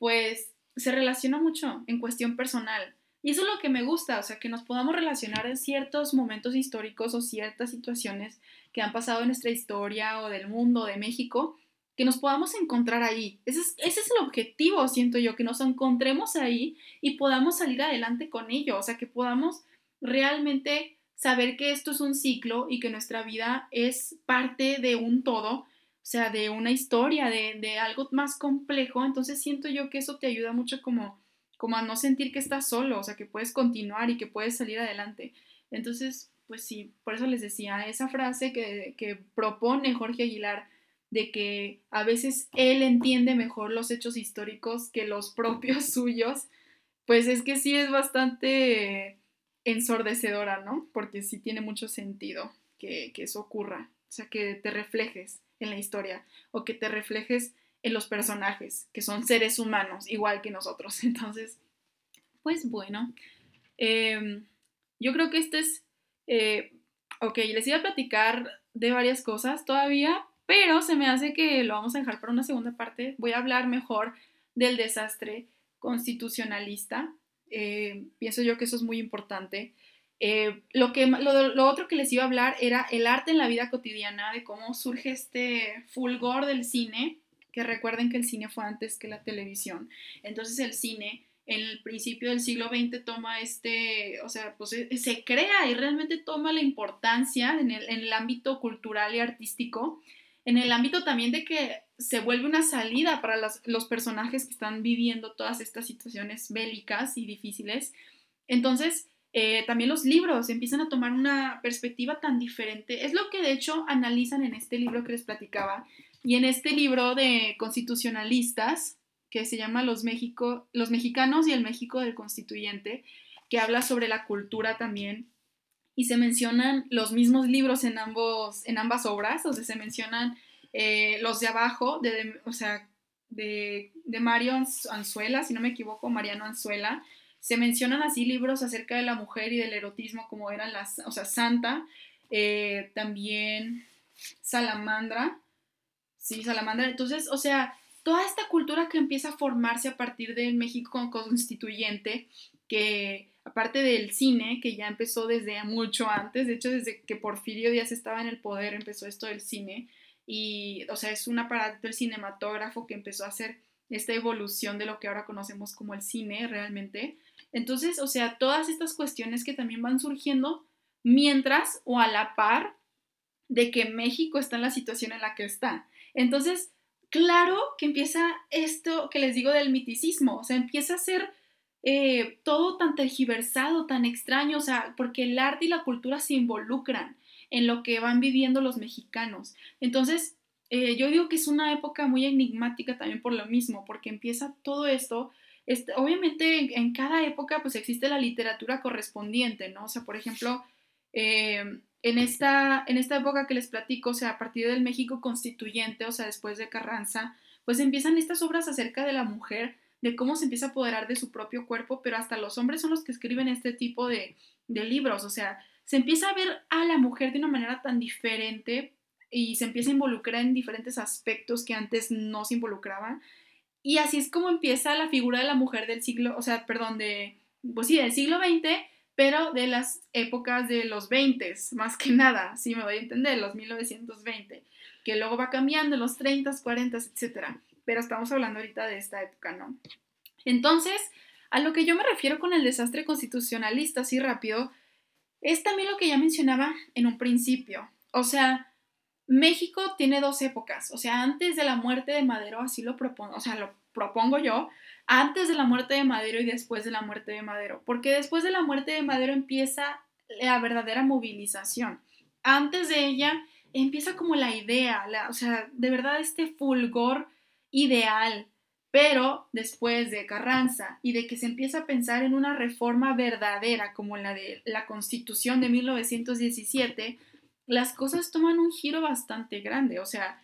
pues se relaciona mucho en cuestión personal. Y eso es lo que me gusta, o sea, que nos podamos relacionar en ciertos momentos históricos o ciertas situaciones que han pasado en nuestra historia o del mundo, de México, que nos podamos encontrar ahí. Ese es, ese es el objetivo, siento yo, que nos encontremos ahí y podamos salir adelante con ello, o sea, que podamos realmente saber que esto es un ciclo y que nuestra vida es parte de un todo o sea, de una historia, de, algo más complejo, entonces siento yo que eso te ayuda mucho como, como a no sentir que estás solo, o sea, que puedes continuar y que puedes salir adelante. Entonces, pues sí, por eso les decía, esa frase que, que propone Jorge Aguilar, de que a veces él entiende mejor los hechos históricos que los (laughs) propios suyos, pues es que sí es bastante ensordecedora, ¿no? Porque sí tiene mucho sentido que, que eso ocurra, o sea, que te reflejes en la historia o que te reflejes en los personajes, que son seres humanos, igual que nosotros. (laughs) Entonces, pues bueno, em, yo creo que este es, eh, ok, les iba a platicar de varias cosas todavía, pero se me hace que lo vamos a dejar para una segunda parte. Voy a hablar mejor del desastre constitucionalista. Eh, pienso yo que eso es muy importante. Eh, lo, que, lo, otro que les iba a hablar era el arte en la vida cotidiana, de cómo surge este fulgor del cine, que recuerden que el cine fue antes que la televisión. Entonces el cine en el principio del siglo XX toma este, o sea, pues eh, se crea y realmente toma la importancia en el, en el ámbito cultural y artístico en el ámbito también de que se vuelve una salida para los personajes que están viviendo todas estas situaciones bélicas y difíciles. Entonces, eh, también los libros empiezan a tomar una perspectiva tan diferente. Es lo que de hecho analizan en este libro que les platicaba y en este libro de constitucionalistas que se llama Los, México, los mexicanos y el México del constituyente, que habla sobre la cultura también y se mencionan los mismos libros en, ambos, en ambas obras, o sea, se mencionan eh, los de abajo, de, o sea, de, de, Mario Anzuela, si no me equivoco, Mariano Anzuela, se mencionan así libros acerca de la mujer y del erotismo como eran las, o sea, Santa, eh, también Salamandra, sí, Salamandra, entonces, o sea, toda esta cultura que empieza a formarse a partir del México constituyente, que aparte del cine, que ya empezó desde mucho antes, de hecho desde que Porfirio Díaz estaba en el poder empezó esto del cine, y, o sea, es un aparato del cinematógrafo que empezó a hacer esta evolución de lo que ahora conocemos como el cine realmente. Entonces, o sea, todas estas cuestiones que también van surgiendo mientras o a la par de que México está en la situación en la que está. Entonces, claro que empieza esto que les digo del miticismo, o sea, empieza a ser eh, todo tan tergiversado, tan extraño, o sea, porque el arte y la cultura se involucran en lo que van viviendo los mexicanos. Entonces, eh, yo digo que es una época muy enigmática también por lo mismo, porque empieza todo esto. Este, obviamente en, cada época pues existe la literatura correspondiente, ¿no? O sea, por ejemplo, eh, en, esta, en esta época que les platico, o sea, a partir del México constituyente, o sea, después de Carranza, pues empiezan estas obras acerca de la mujer de cómo se empieza a apoderar de su propio cuerpo, pero hasta los hombres son los que escriben este tipo de, libros, o sea, se empieza a ver a la mujer de una manera tan diferente y se empieza a involucrar en diferentes aspectos que antes no se involucraban. Y así es como empieza la figura de la mujer del siglo, o sea, perdón, de, pues sí, del siglo XX, pero de las épocas de los 20, más que nada, si me voy a entender, los 1920, que luego va cambiando, los 30, 40, etcétera pero estamos hablando ahorita de esta época, ¿no? Entonces, a lo que yo me refiero con el desastre constitucionalista, así rápido, es también lo que ya mencionaba en un principio. O sea, México tiene dos épocas. O sea, antes de la muerte de Madero, así lo propongo, o sea, lo propongo yo, antes de la muerte de Madero y después de la muerte de Madero. Porque después de la muerte de Madero empieza la verdadera movilización. Antes de ella empieza como la idea, o sea, de verdad este fulgor ideal, pero después de Carranza y de que se empieza a pensar en una reforma verdadera como la de la Constitución de 1917, las cosas toman un giro bastante grande. O sea,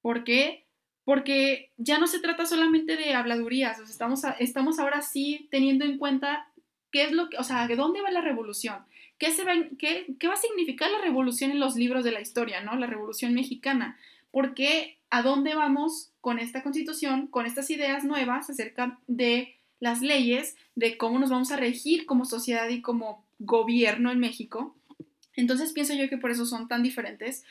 ¿por qué? Porque ya no se trata solamente de habladurías, o sea, estamos, estamos ahora sí teniendo en cuenta qué es lo que, o sea, de dónde va la revolución, ¿Qué, se va, qué, qué va a significar la revolución en los libros de la historia, ¿no? La revolución mexicana. ¿Por qué a dónde vamos con esta constitución, con estas ideas nuevas acerca de las leyes, de cómo nos vamos a regir como sociedad y como gobierno en México. Entonces pienso yo que por eso son tan diferentes.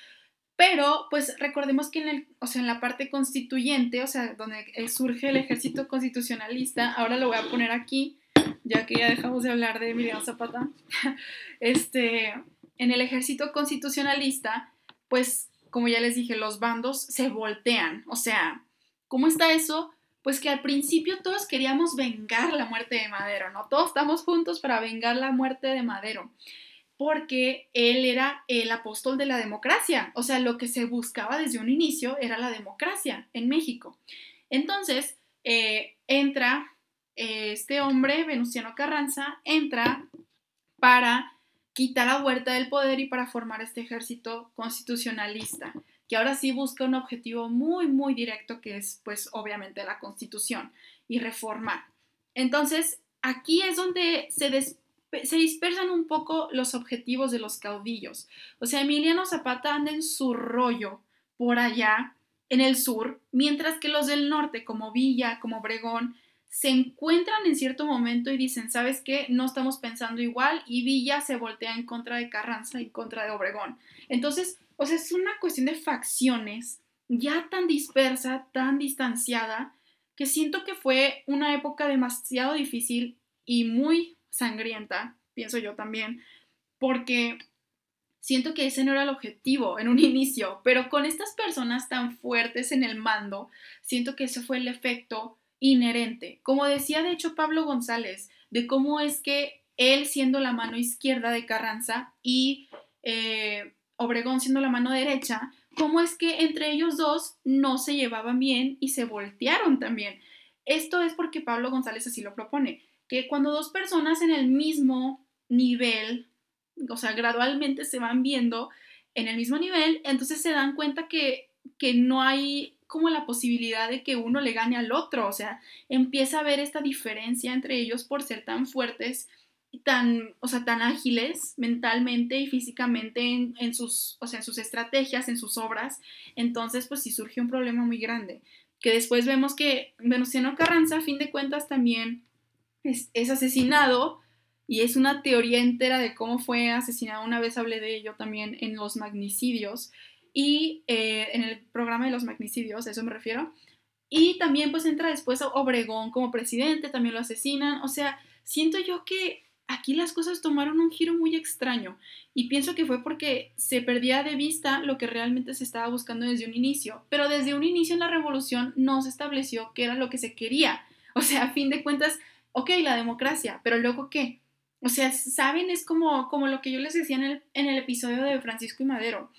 Pero pues recordemos que en, el, o sea, en la parte constituyente, o sea, donde surge el ejército constitucionalista, ahora lo voy a poner aquí, ya que ya dejamos de hablar de Emiliano Zapata, (laughs) este, en el ejército constitucionalista, pues como ya les dije, los bandos se voltean. O sea, ¿cómo está eso? Pues que al principio todos queríamos vengar la muerte de Madero, ¿no? Todos estamos juntos para vengar la muerte de Madero, porque él era el apóstol de la democracia. O sea, lo que se buscaba desde un inicio era la democracia en México. Entonces, eh, entra eh, este hombre, Venustiano Carranza, entra para quitar a Huerta del poder y para formar este ejército constitucionalista, que ahora sí busca un objetivo muy, muy directo, que es pues obviamente la constitución y reformar. Entonces, aquí es donde se, se dispersan un poco los objetivos de los caudillos. O sea, Emiliano Zapata anda en su rollo por allá, en el sur, mientras que los del norte, como Villa, como Obregón, se encuentran en cierto momento y dicen, ¿sabes qué? No estamos pensando igual y Villa se voltea en contra de Carranza y en contra de Obregón. Entonces, o sea, es una cuestión de facciones ya tan dispersa, tan distanciada, que siento que fue una época demasiado difícil y muy sangrienta, pienso yo también, porque siento que ese no era el objetivo en un (laughs) inicio, pero con estas personas tan fuertes en el mando, siento que ese fue el efecto inherente. Como decía de hecho Pablo González, de cómo es que él siendo la mano izquierda de Carranza y eh, Obregón siendo la mano derecha, cómo es que entre ellos dos no se llevaban bien y se voltearon también. Esto es porque Pablo González así lo propone, que cuando dos personas en el mismo nivel, o sea, gradualmente se van viendo en el mismo nivel, entonces se dan cuenta que, que no hay como la posibilidad de que uno le gane al otro, o sea, empieza a ver esta diferencia entre ellos por ser tan fuertes tan, o sea, tan ágiles mentalmente y físicamente en, sus, o sea, en sus estrategias, en sus obras, entonces pues sí surgió un problema muy grande, que después vemos que Venustiano Carranza, a fin de cuentas, también es, asesinado y es una teoría entera de cómo fue asesinado, una vez hablé de ello también en los magnicidios y eh, en el programa de los magnicidios, a eso me refiero, y también pues entra después Obregón como presidente, también lo asesinan, o sea, siento yo que aquí las cosas tomaron un giro muy extraño y pienso que fue porque se perdía de vista lo que realmente se estaba buscando desde un inicio, pero desde un inicio en la revolución no se estableció qué era lo que se quería. O sea, a fin de cuentas, ok, la democracia, pero luego qué? O sea, saben, es como, como lo que yo les decía en el, en el episodio de Francisco y Madero,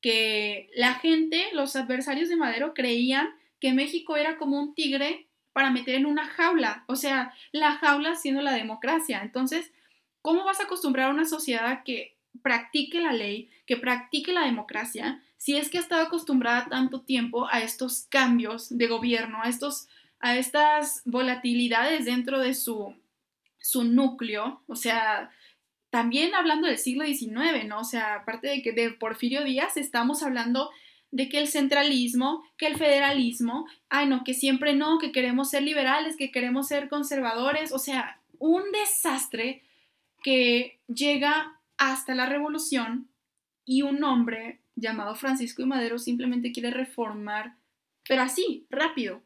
que la gente, los adversarios de Madero creían que México era como un tigre para meter en una jaula, o sea, la jaula siendo la democracia. Entonces, ¿cómo vas a acostumbrar a una sociedad que practique la ley, que practique la democracia, si es que ha estado acostumbrada tanto tiempo a estos cambios de gobierno, a, estos, a estas volatilidades dentro de su, su núcleo? O sea, también hablando del siglo XIX, ¿no? O sea, aparte de que de Porfirio Díaz estamos hablando de que el centralismo, que el federalismo, ay no, que siempre no, que queremos ser liberales, que queremos ser conservadores, o sea, un desastre que llega hasta la revolución y un hombre llamado Francisco y Madero simplemente quiere reformar, pero así, rápido,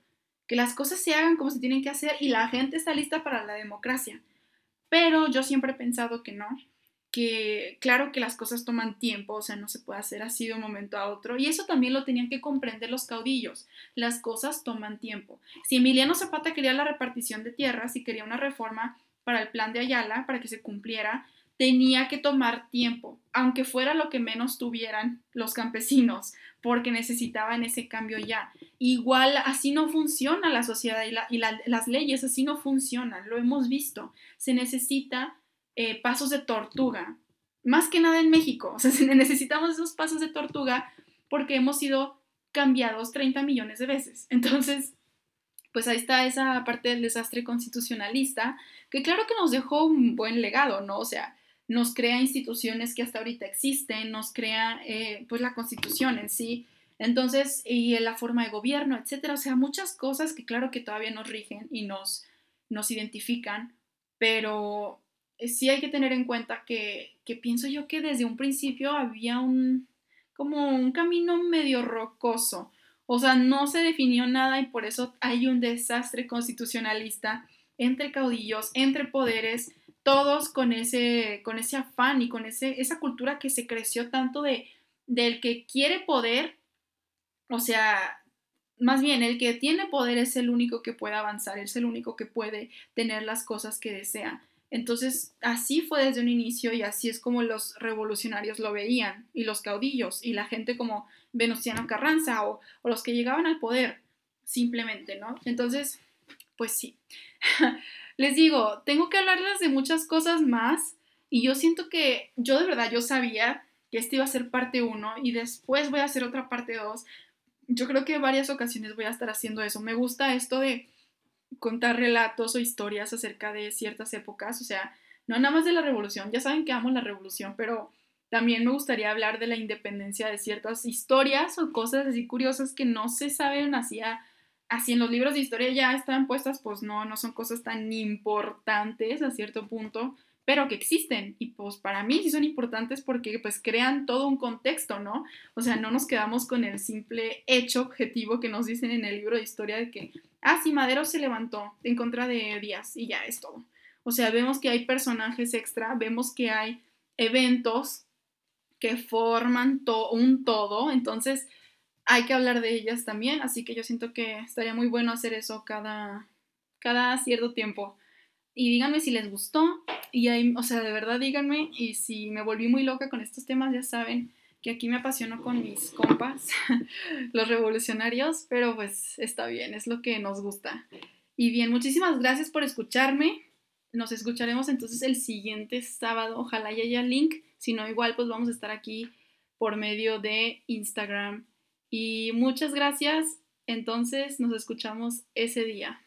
que las cosas se hagan como se tienen que hacer y la gente está lista para la democracia. Pero yo siempre he pensado que no, que claro que las cosas toman tiempo, o sea, no se puede hacer así de un momento a otro. Y eso también lo tenían que comprender los caudillos. Las cosas toman tiempo. Si Emiliano Zapata quería la repartición de tierras y quería una reforma para el plan de Ayala, para que se cumpliera, tenía que tomar tiempo, aunque fuera lo que menos tuvieran los campesinos, porque necesitaban ese cambio ya. Igual así no funciona la sociedad y, las leyes, así no funcionan, lo hemos visto. Se necesita eh, pasos de tortuga, más que nada en México. O sea, (laughs) necesitamos esos pasos de tortuga porque hemos sido cambiados 30 millones de veces. Entonces, pues ahí está esa parte del desastre constitucionalista, que claro que nos dejó un buen legado, ¿no? O sea, nos crea instituciones que hasta ahorita existen, nos crea eh, pues la constitución en sí, entonces, y la forma de gobierno, etcétera. O sea, muchas cosas que claro que todavía nos rigen y nos, nos identifican, pero eh, sí hay que tener en cuenta que, pienso yo que desde un principio había un como un camino medio rocoso. O sea, no se definió nada y por eso hay un desastre constitucionalista entre caudillos, entre poderes, todos con ese, con ese afán y con ese, esa cultura que se creció tanto de del que quiere poder, o sea, más bien el que tiene poder es el único que puede avanzar, es el único que puede tener las cosas que desea. Entonces, así fue desde un inicio y así es como los revolucionarios lo veían y los caudillos y la gente como Venustiano Carranza o, los que llegaban al poder, simplemente, ¿no? Entonces, pues sí. (laughs) Les digo, tengo que hablarles de muchas cosas más y yo siento que yo de verdad yo sabía que este iba a ser parte 1 y después voy a hacer otra parte 2. Yo creo que en varias ocasiones voy a estar haciendo eso. Me gusta esto de contar relatos o historias acerca de ciertas épocas, o sea, no nada más de la revolución, ya saben que amo la revolución, pero también me gustaría hablar de la independencia de ciertas historias o cosas así curiosas que no se saben así, así en los libros de historia ya están puestas, pues no, no son cosas tan importantes a cierto punto, pero que existen y pues para mí sí son importantes porque pues crean todo un contexto, ¿no? O sea, no nos quedamos con el simple hecho objetivo que nos dicen en el libro de historia de que, ah, sí, Madero se levantó en contra de Díaz y ya es todo. O sea, vemos que hay personajes extra, vemos que hay eventos que forman un todo, entonces hay que hablar de ellas también, así que yo siento que estaría muy bueno hacer eso cada, cierto tiempo. Y díganme si les gustó, y ahí, o sea, de verdad díganme, y si me volví muy loca con estos temas, ya saben que aquí me apasiono con mis compas, (laughs) los revolucionarios, pero pues está bien, es lo que nos gusta. Y bien, muchísimas gracias por escucharme. Nos escucharemos entonces el siguiente sábado. Ojalá ya haya link. Si no, igual pues vamos a estar aquí por medio de Instagram. Y muchas gracias. Entonces nos escuchamos ese día.